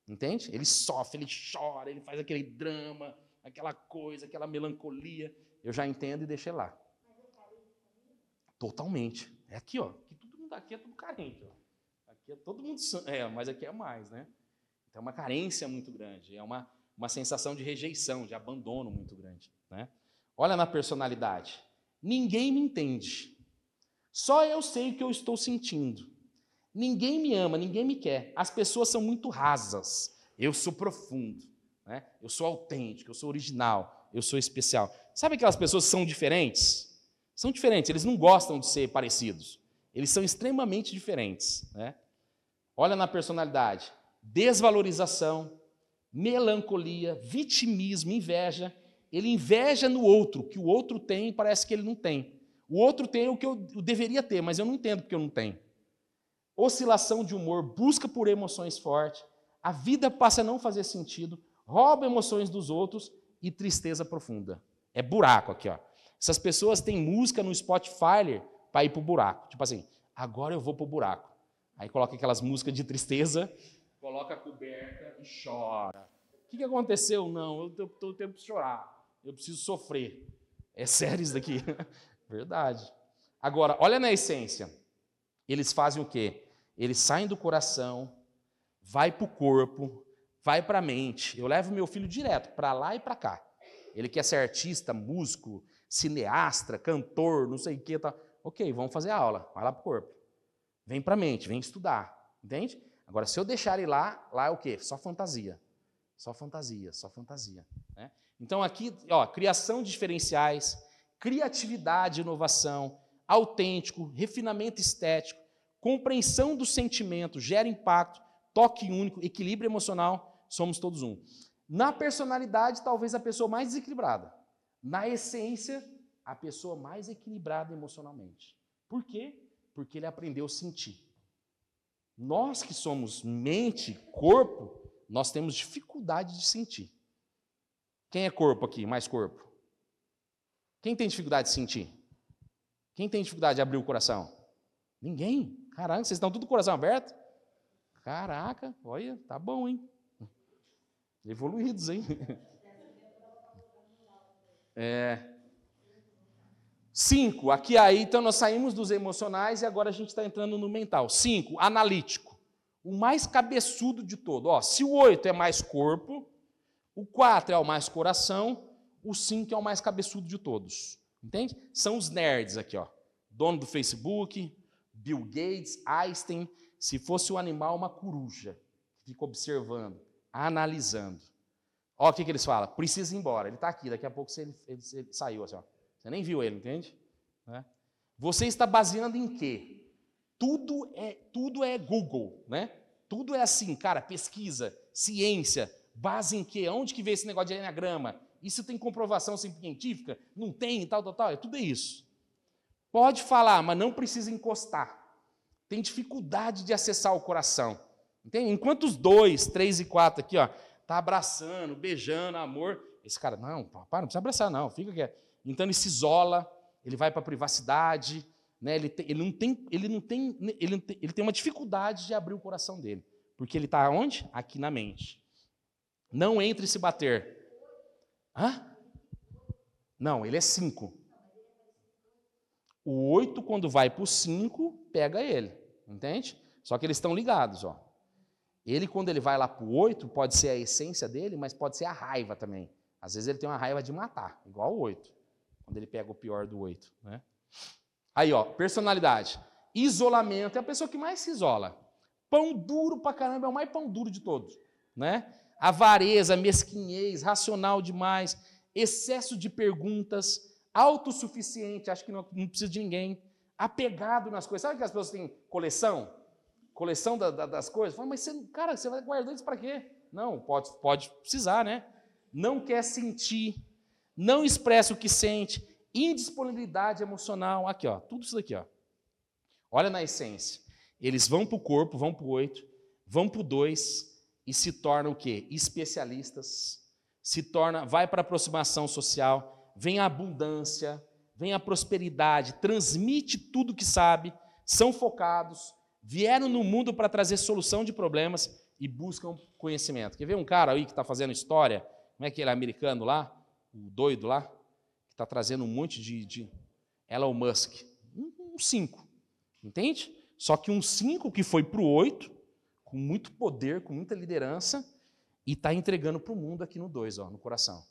Entende? Ele sofre, ele chora, ele faz aquele drama, aquela coisa, aquela melancolia. Eu já entendo e deixo ele lá. Totalmente. É aqui, ó. Que todo mundo aqui é tudo carente, ó. Aqui é todo mundo. É, mas aqui é mais, né? Então é uma carência muito grande. É uma, uma sensação de rejeição, de abandono muito grande. Né? Olha na personalidade. Ninguém me entende. Só eu sei o que eu estou sentindo. Ninguém me ama, ninguém me quer. As pessoas são muito rasas. Eu sou profundo. Né? Eu sou autêntico, eu sou original, eu sou especial. Sabe aquelas pessoas que são diferentes? São diferentes, eles não gostam de ser parecidos. Eles são extremamente diferentes. Né? Olha na personalidade: desvalorização, melancolia, vitimismo, inveja. Ele inveja no outro, que o outro tem e parece que ele não tem. O outro tem o que eu deveria ter, mas eu não entendo porque eu não tenho. Oscilação de humor, busca por emoções fortes. A vida passa a não fazer sentido, rouba emoções dos outros e tristeza profunda. É buraco aqui, ó. Essas pessoas têm música no Spotify para ir para o buraco. Tipo assim, agora eu vou para o buraco. Aí coloca aquelas músicas de tristeza, coloca a coberta e chora. O que, que aconteceu? Não, eu estou tempo de chorar. Eu preciso sofrer. É sério isso daqui? Verdade. Agora, olha na essência. Eles fazem o quê? Eles saem do coração, vai para o corpo, vai para a mente. Eu levo meu filho direto para lá e para cá. Ele quer ser artista, músico, cineasta, cantor, não sei o que. Tá. Ok, vamos fazer a aula. Vai lá para o corpo. Vem para a mente, vem estudar. Entende? Agora, se eu deixar ele lá, lá é o quê? Só fantasia. Só fantasia, só fantasia. Né? Então, aqui, ó, criação de diferenciais, criatividade, inovação, autêntico, refinamento estético, compreensão do sentimento, gera impacto, toque único, equilíbrio emocional, somos todos um. Na personalidade, talvez a pessoa mais desequilibrada. Na essência, a pessoa mais equilibrada emocionalmente. Por quê? Porque ele aprendeu a sentir. Nós que somos mente, corpo, nós temos dificuldade de sentir. Quem é corpo aqui? Mais corpo? Quem tem dificuldade de sentir? Quem tem dificuldade de abrir o coração? Ninguém. Caraca, vocês estão tudo com o coração aberto? Caraca, olha, tá bom, hein? Evoluídos, hein? É. Cinco, aqui aí, então nós saímos dos emocionais e agora a gente está entrando no mental. Cinco, analítico. O mais cabeçudo de todo. Ó, se o oito é mais corpo, o quatro é o mais coração, o cinco é o mais cabeçudo de todos. Entende? São os nerds aqui, ó. Dono do Facebook, Bill Gates, Einstein, se fosse o um animal, uma coruja, que fica observando, analisando. Olha o que, que eles falam: precisa ir embora. Ele está aqui, daqui a pouco ele, ele, ele, saiu. Assim, ó. Você nem viu ele, entende? Né? Você está baseando em quê? Tudo é, tudo é Google, né? Tudo é assim, cara, pesquisa, ciência, base em quê? Onde que vê esse negócio de enneagrama? Isso tem comprovação científica? Não tem, tal, tal, tal. É tudo isso. Pode falar, mas não precisa encostar. Tem dificuldade de acessar o coração. Entende? Enquanto os dois, três e quatro aqui, ó, tá abraçando, beijando, amor, esse cara, não, para, não precisa abraçar, não, fica quieto. Então ele se isola, ele vai para a privacidade, né? ele, tem, ele, não tem, ele, não tem, ele, tem, ele tem uma dificuldade de abrir o coração dele. Porque ele está onde? Aqui na mente. Não entre se bater. Hã? Não, ele é cinco. O 8, quando vai para o 5, pega ele. Entende? Só que eles estão ligados. Ó. Ele, quando ele vai lá para o 8, pode ser a essência dele, mas pode ser a raiva também. Às vezes ele tem uma raiva de matar, igual o 8. Quando ele pega o pior do 8. Né? Aí, ó, personalidade. Isolamento é a pessoa que mais se isola. Pão duro pra caramba, é o mais pão duro de todos. Né? Avareza, mesquinhez, racional demais, excesso de perguntas, autossuficiente, acho que não, não, precisa de ninguém, apegado nas coisas. Sabe que as pessoas têm coleção? Coleção da, da, das coisas? Fala, mas você, cara, você vai guardando isso para quê? Não, pode, pode precisar, né? Não quer sentir, não expressa o que sente, indisponibilidade emocional. Aqui, ó, tudo isso daqui, ó. Olha na essência. Eles vão para o corpo, vão para o oito, vão para o dois e se tornam o quê? Especialistas. Se torna, vai para aproximação social, vem a abundância, vem a prosperidade, transmite tudo que sabe, são focados, vieram no mundo para trazer solução de problemas e buscam conhecimento. Quer ver um cara aí que está fazendo história? Como é que ele é americano lá? O doido lá? Que está trazendo um monte de, de Elon Musk. Um 5. Um entende? Só que um 5 que foi para o 8, com muito poder, com muita liderança, e está entregando para o mundo aqui no 2, no coração.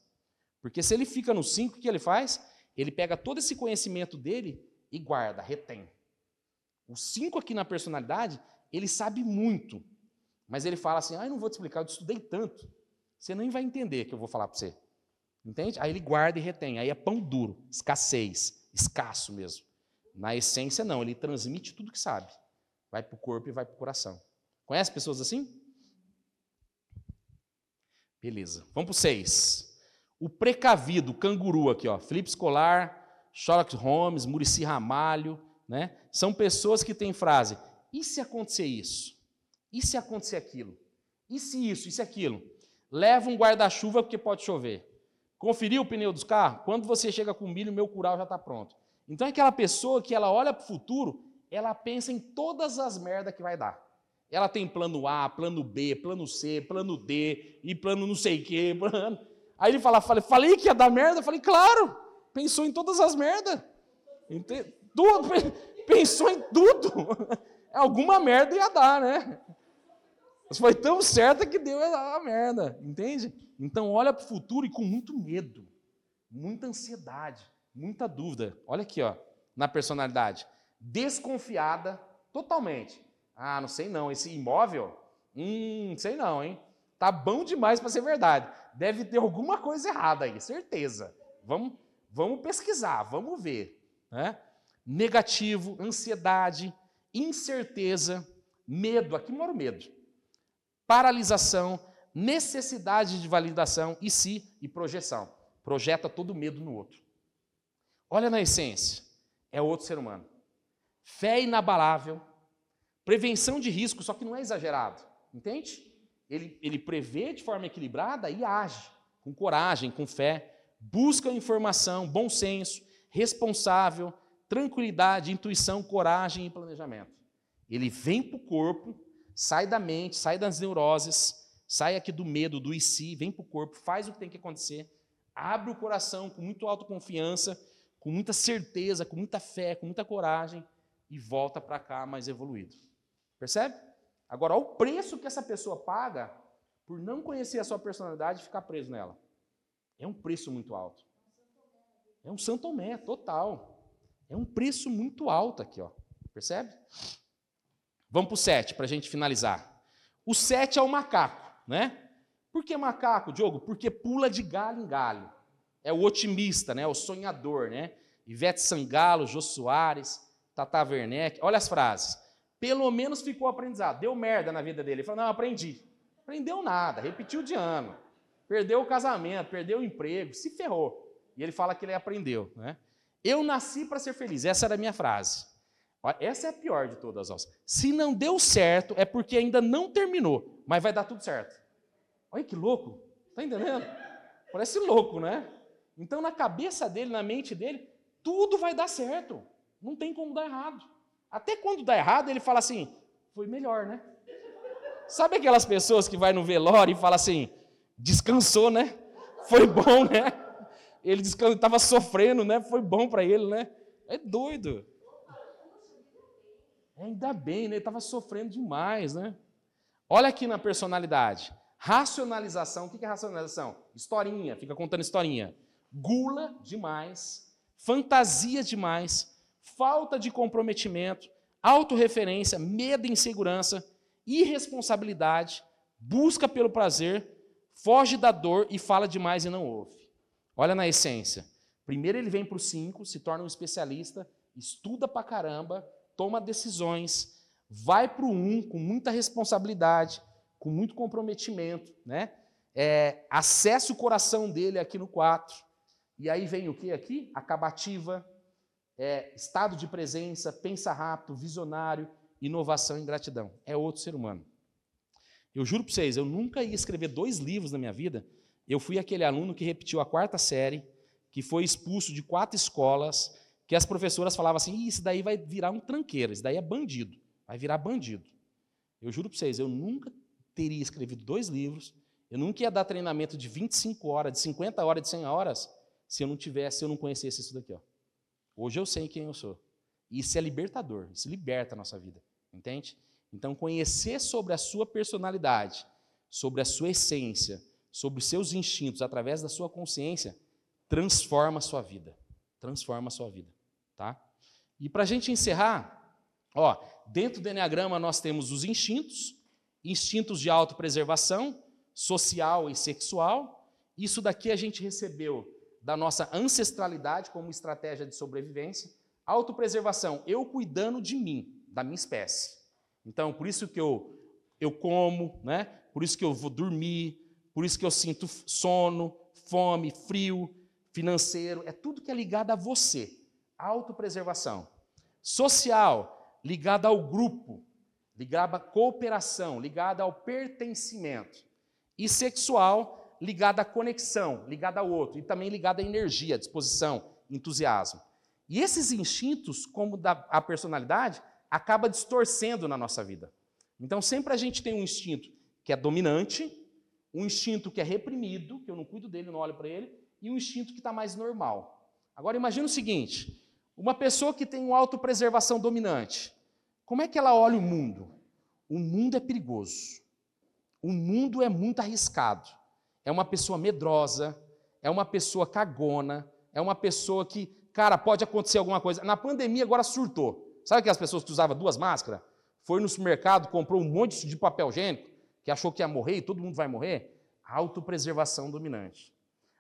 Porque se ele fica no 5, o que ele faz? Ele pega todo esse conhecimento dele e guarda, retém. O 5 aqui na personalidade, ele sabe muito. Mas ele fala assim: ah, eu não vou te explicar, eu estudei tanto. Você nem vai entender que eu vou falar para você. Entende? Aí ele guarda e retém. Aí é pão duro, escassez, escasso mesmo. Na essência, não, ele transmite tudo que sabe. Vai para o corpo e vai para o coração. Conhece pessoas assim? Beleza. Vamos para o 6. O precavido, o canguru aqui, ó, Felipe Escolar, Sherlock Holmes, Murici Ramalho, né? São pessoas que têm frase: e se acontecer isso? E se acontecer aquilo? E se isso? E se aquilo? Leva um guarda-chuva porque pode chover. Conferiu o pneu dos carros? Quando você chega com milho, meu curau já está pronto. Então é aquela pessoa que ela olha para o futuro, ela pensa em todas as merdas que vai dar. Ela tem plano A, plano B, plano C, plano D e plano não sei o quê. Aí ele fala, falei, falei que ia dar merda? Falei, claro, pensou em todas as merdas. Pensou em tudo. Alguma merda ia dar, né? Mas foi tão certa que deu a merda, entende? Então olha para o futuro e com muito medo, muita ansiedade, muita dúvida. Olha aqui, ó, na personalidade. Desconfiada totalmente. Ah, não sei não, esse imóvel, Hum, sei não, hein? Tá bom demais para ser verdade. Deve ter alguma coisa errada aí, certeza. Vamos, vamos pesquisar, vamos ver. Né? Negativo, ansiedade, incerteza, medo. Aqui mora o medo. Paralisação, necessidade de validação e si e projeção. Projeta todo medo no outro. Olha na essência, é outro ser humano. Fé inabalável, prevenção de risco, só que não é exagerado, entende? Ele, ele prevê de forma equilibrada e age com coragem, com fé, busca informação, bom senso, responsável, tranquilidade, intuição, coragem e planejamento. Ele vem para o corpo, sai da mente, sai das neuroses, sai aqui do medo, do e si, vem para o corpo, faz o que tem que acontecer, abre o coração com muito autoconfiança, com muita certeza, com muita fé, com muita coragem e volta para cá mais evoluído. Percebe? Agora, olha o preço que essa pessoa paga por não conhecer a sua personalidade e ficar preso nela. É um preço muito alto. É um Santo total. É um preço muito alto aqui, ó. Percebe? Vamos para o 7, para a gente finalizar. O 7 é o macaco, né? Por que macaco, Diogo? Porque pula de galho em galho. É o otimista, né? O sonhador, né? Ivete Sangalo, Jô Soares, Tata Werneck. Olha as frases pelo menos ficou aprendizado. Deu merda na vida dele. Ele falou: não, aprendi. Aprendeu nada, repetiu de ano. Perdeu o casamento, perdeu o emprego, se ferrou. E ele fala que ele aprendeu. Né? Eu nasci para ser feliz. Essa era a minha frase. Essa é a pior de todas. As. Se não deu certo, é porque ainda não terminou, mas vai dar tudo certo. Olha que louco. Está entendendo? Parece louco, né? Então, na cabeça dele, na mente dele, tudo vai dar certo. Não tem como dar errado. Até quando dá errado, ele fala assim: foi melhor, né? Sabe aquelas pessoas que vai no velório e fala assim: descansou, né? Foi bom, né? Ele estava sofrendo, né? Foi bom para ele, né? É doido. Ainda bem, né? Ele estava sofrendo demais, né? Olha aqui na personalidade. Racionalização. O que é racionalização? Historinha, fica contando historinha. Gula demais, fantasia demais, falta de comprometimento, autorreferência, medo e insegurança, irresponsabilidade, busca pelo prazer, foge da dor e fala demais e não ouve. Olha na essência. Primeiro ele vem para o 5, se torna um especialista, estuda pra caramba, toma decisões, vai para o 1 um, com muita responsabilidade, com muito comprometimento, né? É, acessa o coração dele aqui no 4. E aí vem o que aqui? Acabativa, é, estado de presença, pensa rápido, visionário, inovação e gratidão. É outro ser humano. Eu juro para vocês, eu nunca ia escrever dois livros na minha vida. Eu fui aquele aluno que repetiu a quarta série, que foi expulso de quatro escolas, que as professoras falavam assim: isso daí vai virar um tranqueiro, isso daí é bandido, vai virar bandido. Eu juro para vocês, eu nunca teria escrevido dois livros, eu nunca ia dar treinamento de 25 horas, de 50 horas, de 100 horas, se eu não tivesse, se eu não conhecesse isso daqui. Ó. Hoje eu sei quem eu sou. Isso é libertador, isso liberta a nossa vida, entende? Então, conhecer sobre a sua personalidade, sobre a sua essência, sobre os seus instintos, através da sua consciência, transforma a sua vida. Transforma a sua vida, tá? E para a gente encerrar, ó, dentro do Enneagrama nós temos os instintos, instintos de autopreservação, social e sexual. Isso daqui a gente recebeu da nossa ancestralidade como estratégia de sobrevivência. Autopreservação, eu cuidando de mim, da minha espécie. Então, por isso que eu, eu como, né? por isso que eu vou dormir, por isso que eu sinto sono, fome, frio, financeiro, é tudo que é ligado a você. Autopreservação. Social, ligada ao grupo, ligada à cooperação, ligada ao pertencimento. E sexual, ligada à conexão, ligada ao outro, e também ligada à energia, disposição, entusiasmo. E esses instintos, como da, a personalidade, acaba distorcendo na nossa vida. Então, sempre a gente tem um instinto que é dominante, um instinto que é reprimido, que eu não cuido dele, não olho para ele, e um instinto que está mais normal. Agora, imagine o seguinte: uma pessoa que tem uma autopreservação dominante, como é que ela olha o mundo? O mundo é perigoso. O mundo é muito arriscado é uma pessoa medrosa, é uma pessoa cagona, é uma pessoa que, cara, pode acontecer alguma coisa. Na pandemia agora surtou. Sabe aquelas pessoas que usavam duas máscaras? Foi no supermercado, comprou um monte de papel higiênico, que achou que ia morrer e todo mundo vai morrer? Autopreservação dominante.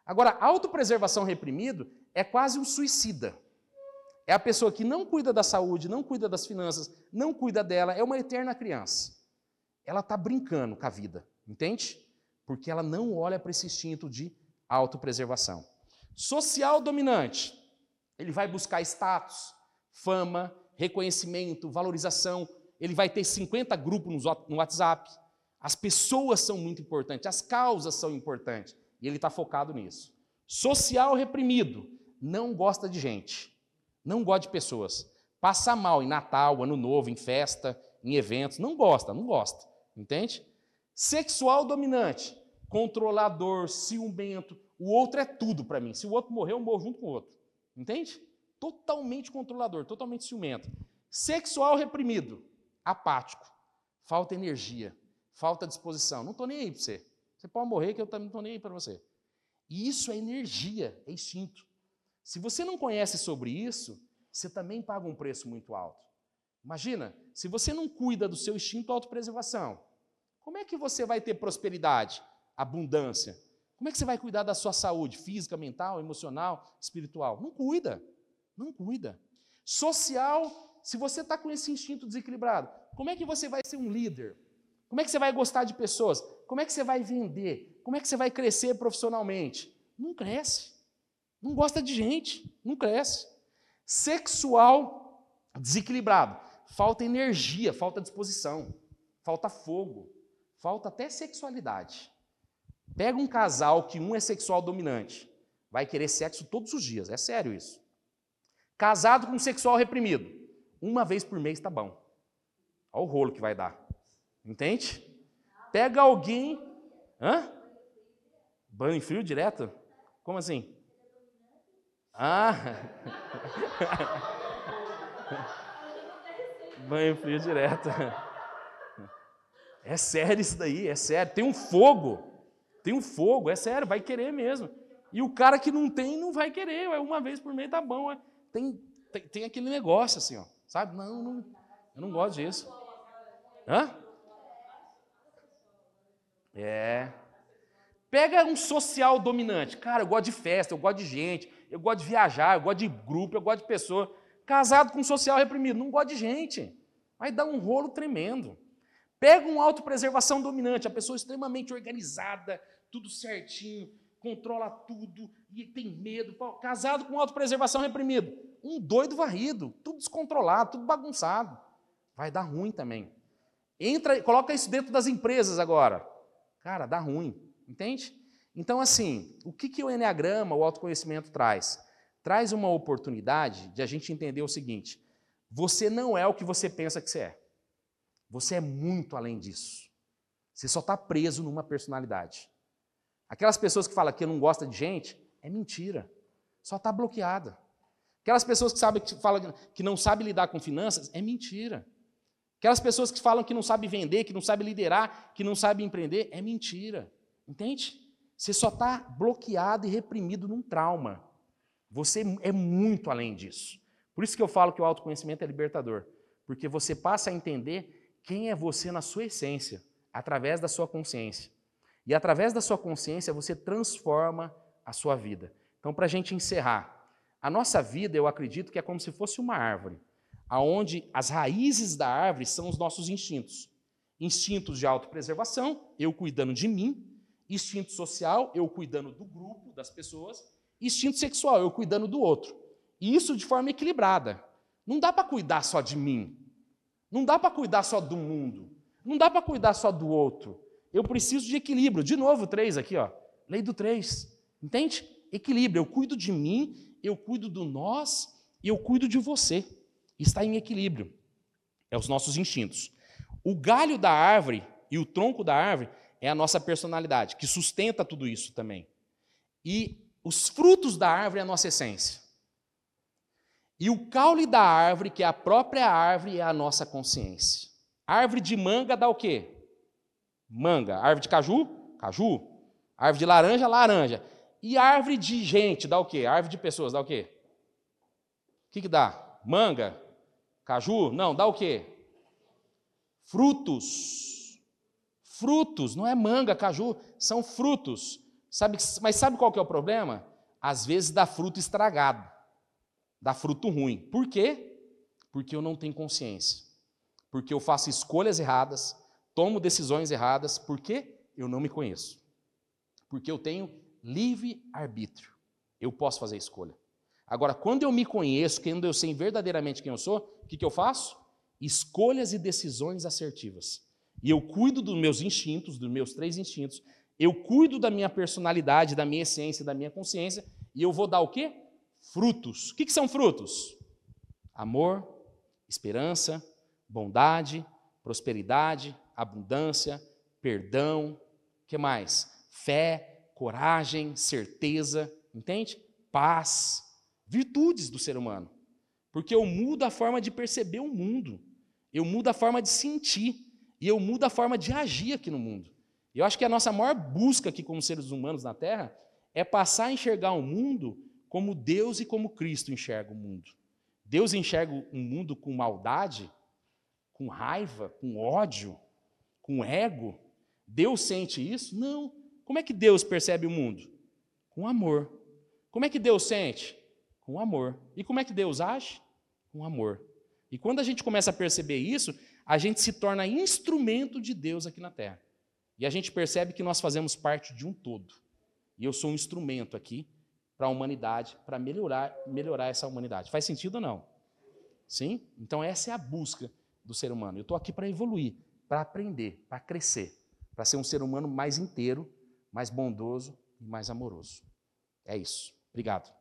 Agora, autopreservação reprimido é quase um suicida. É a pessoa que não cuida da saúde, não cuida das finanças, não cuida dela, é uma eterna criança. Ela está brincando com a vida, entende? Porque ela não olha para esse instinto de autopreservação. Social dominante, ele vai buscar status, fama, reconhecimento, valorização. Ele vai ter 50 grupos no WhatsApp. As pessoas são muito importantes, as causas são importantes. E ele está focado nisso. Social reprimido, não gosta de gente, não gosta de pessoas. Passa mal em Natal, Ano Novo, em festa, em eventos. Não gosta, não gosta. Entende? Sexual dominante, controlador, ciumento. O outro é tudo para mim. Se o outro morrer, eu morro junto com o outro. Entende? totalmente controlador, totalmente ciumento. Sexual reprimido, apático, falta energia, falta disposição. Não estou nem aí para você. Você pode morrer que eu também não estou nem aí para você. E isso é energia, é instinto. Se você não conhece sobre isso, você também paga um preço muito alto. Imagina, se você não cuida do seu instinto autopreservação, como é que você vai ter prosperidade, abundância? Como é que você vai cuidar da sua saúde física, mental, emocional, espiritual? Não cuida. Não cuida. Social, se você está com esse instinto desequilibrado, como é que você vai ser um líder? Como é que você vai gostar de pessoas? Como é que você vai vender? Como é que você vai crescer profissionalmente? Não cresce. Não gosta de gente. Não cresce. Sexual desequilibrado. Falta energia, falta disposição, falta fogo, falta até sexualidade. Pega um casal que um é sexual dominante, vai querer sexo todos os dias. É sério isso. Casado com sexual reprimido. Uma vez por mês tá bom. Olha o rolo que vai dar. Entende? Pega alguém. Hã? Banho frio direto? Como assim? Ah! Banho frio direto. É sério isso daí, é sério. Tem um fogo. Tem um fogo, é sério, vai querer mesmo. E o cara que não tem, não vai querer. É uma vez por mês tá bom. É tem, tem, tem, aquele negócio assim, ó, sabe? Não, não, eu não gosto disso. Hã? É. Pega um social dominante. Cara, eu gosto de festa, eu gosto de gente, eu gosto de viajar, eu gosto de grupo, eu gosto de pessoa. Casado com um social reprimido, não gosta de gente. Vai dar um rolo tremendo. Pega um autopreservação dominante, a pessoa extremamente organizada, tudo certinho, controla tudo e tem medo. Casado com autopreservação reprimido. Um doido varrido, tudo descontrolado, tudo bagunçado. Vai dar ruim também. Entra, coloca isso dentro das empresas agora. Cara, dá ruim, entende? Então, assim, o que, que o Enneagrama, o autoconhecimento traz? Traz uma oportunidade de a gente entender o seguinte: você não é o que você pensa que você é. Você é muito além disso. Você só está preso numa personalidade. Aquelas pessoas que falam que não gosta de gente, é mentira. Só está bloqueada. Aquelas pessoas que, sabem, que falam que não sabem lidar com finanças, é mentira. Aquelas pessoas que falam que não sabem vender, que não sabem liderar, que não sabem empreender, é mentira. Entende? Você só está bloqueado e reprimido num trauma. Você é muito além disso. Por isso que eu falo que o autoconhecimento é libertador. Porque você passa a entender quem é você na sua essência, através da sua consciência. E através da sua consciência você transforma a sua vida. Então, para a gente encerrar, a nossa vida, eu acredito que é como se fosse uma árvore, aonde as raízes da árvore são os nossos instintos. Instintos de autopreservação, eu cuidando de mim, instinto social, eu cuidando do grupo, das pessoas, instinto sexual, eu cuidando do outro. E isso de forma equilibrada. Não dá para cuidar só de mim. Não dá para cuidar só do mundo. Não dá para cuidar só do outro. Eu preciso de equilíbrio. De novo, três aqui, ó. Lei do três. Entende? Equilíbrio. Eu cuido de mim, eu cuido do nós e eu cuido de você. Está em equilíbrio. É os nossos instintos. O galho da árvore e o tronco da árvore é a nossa personalidade, que sustenta tudo isso também. E os frutos da árvore é a nossa essência. E o caule da árvore, que é a própria árvore, é a nossa consciência. árvore de manga dá o quê? Manga. Árvore de caju? Caju. Árvore de laranja? Laranja. E árvore de gente dá o quê? Árvore de pessoas dá o quê? O que, que dá? Manga? Caju? Não, dá o quê? Frutos. Frutos, não é manga, caju, são frutos. Sabe, mas sabe qual que é o problema? Às vezes dá fruto estragado, dá fruto ruim. Por quê? Porque eu não tenho consciência. Porque eu faço escolhas erradas, tomo decisões erradas, porque eu não me conheço. Porque eu tenho livre arbítrio. Eu posso fazer escolha. Agora, quando eu me conheço, quando eu sei verdadeiramente quem eu sou, o que, que eu faço? Escolhas e decisões assertivas. E eu cuido dos meus instintos, dos meus três instintos, eu cuido da minha personalidade, da minha essência, da minha consciência, e eu vou dar o quê? Frutos. O que, que são frutos? Amor, esperança, bondade, prosperidade, abundância, perdão, que mais? Fé, coragem, certeza, entende? Paz, virtudes do ser humano. Porque eu mudo a forma de perceber o mundo, eu mudo a forma de sentir, e eu mudo a forma de agir aqui no mundo. Eu acho que a nossa maior busca aqui como seres humanos na Terra é passar a enxergar o mundo como Deus e como Cristo enxerga o mundo. Deus enxerga o mundo com maldade, com raiva, com ódio, com ego. Deus sente isso? Não. Como é que Deus percebe o mundo? Com amor. Como é que Deus sente? Com amor. E como é que Deus age? Com amor. E quando a gente começa a perceber isso, a gente se torna instrumento de Deus aqui na terra. E a gente percebe que nós fazemos parte de um todo. E eu sou um instrumento aqui para a humanidade, para melhorar, melhorar essa humanidade. Faz sentido ou não? Sim? Então essa é a busca do ser humano. Eu estou aqui para evoluir, para aprender, para crescer, para ser um ser humano mais inteiro, mais bondoso e mais amoroso. É isso. Obrigado.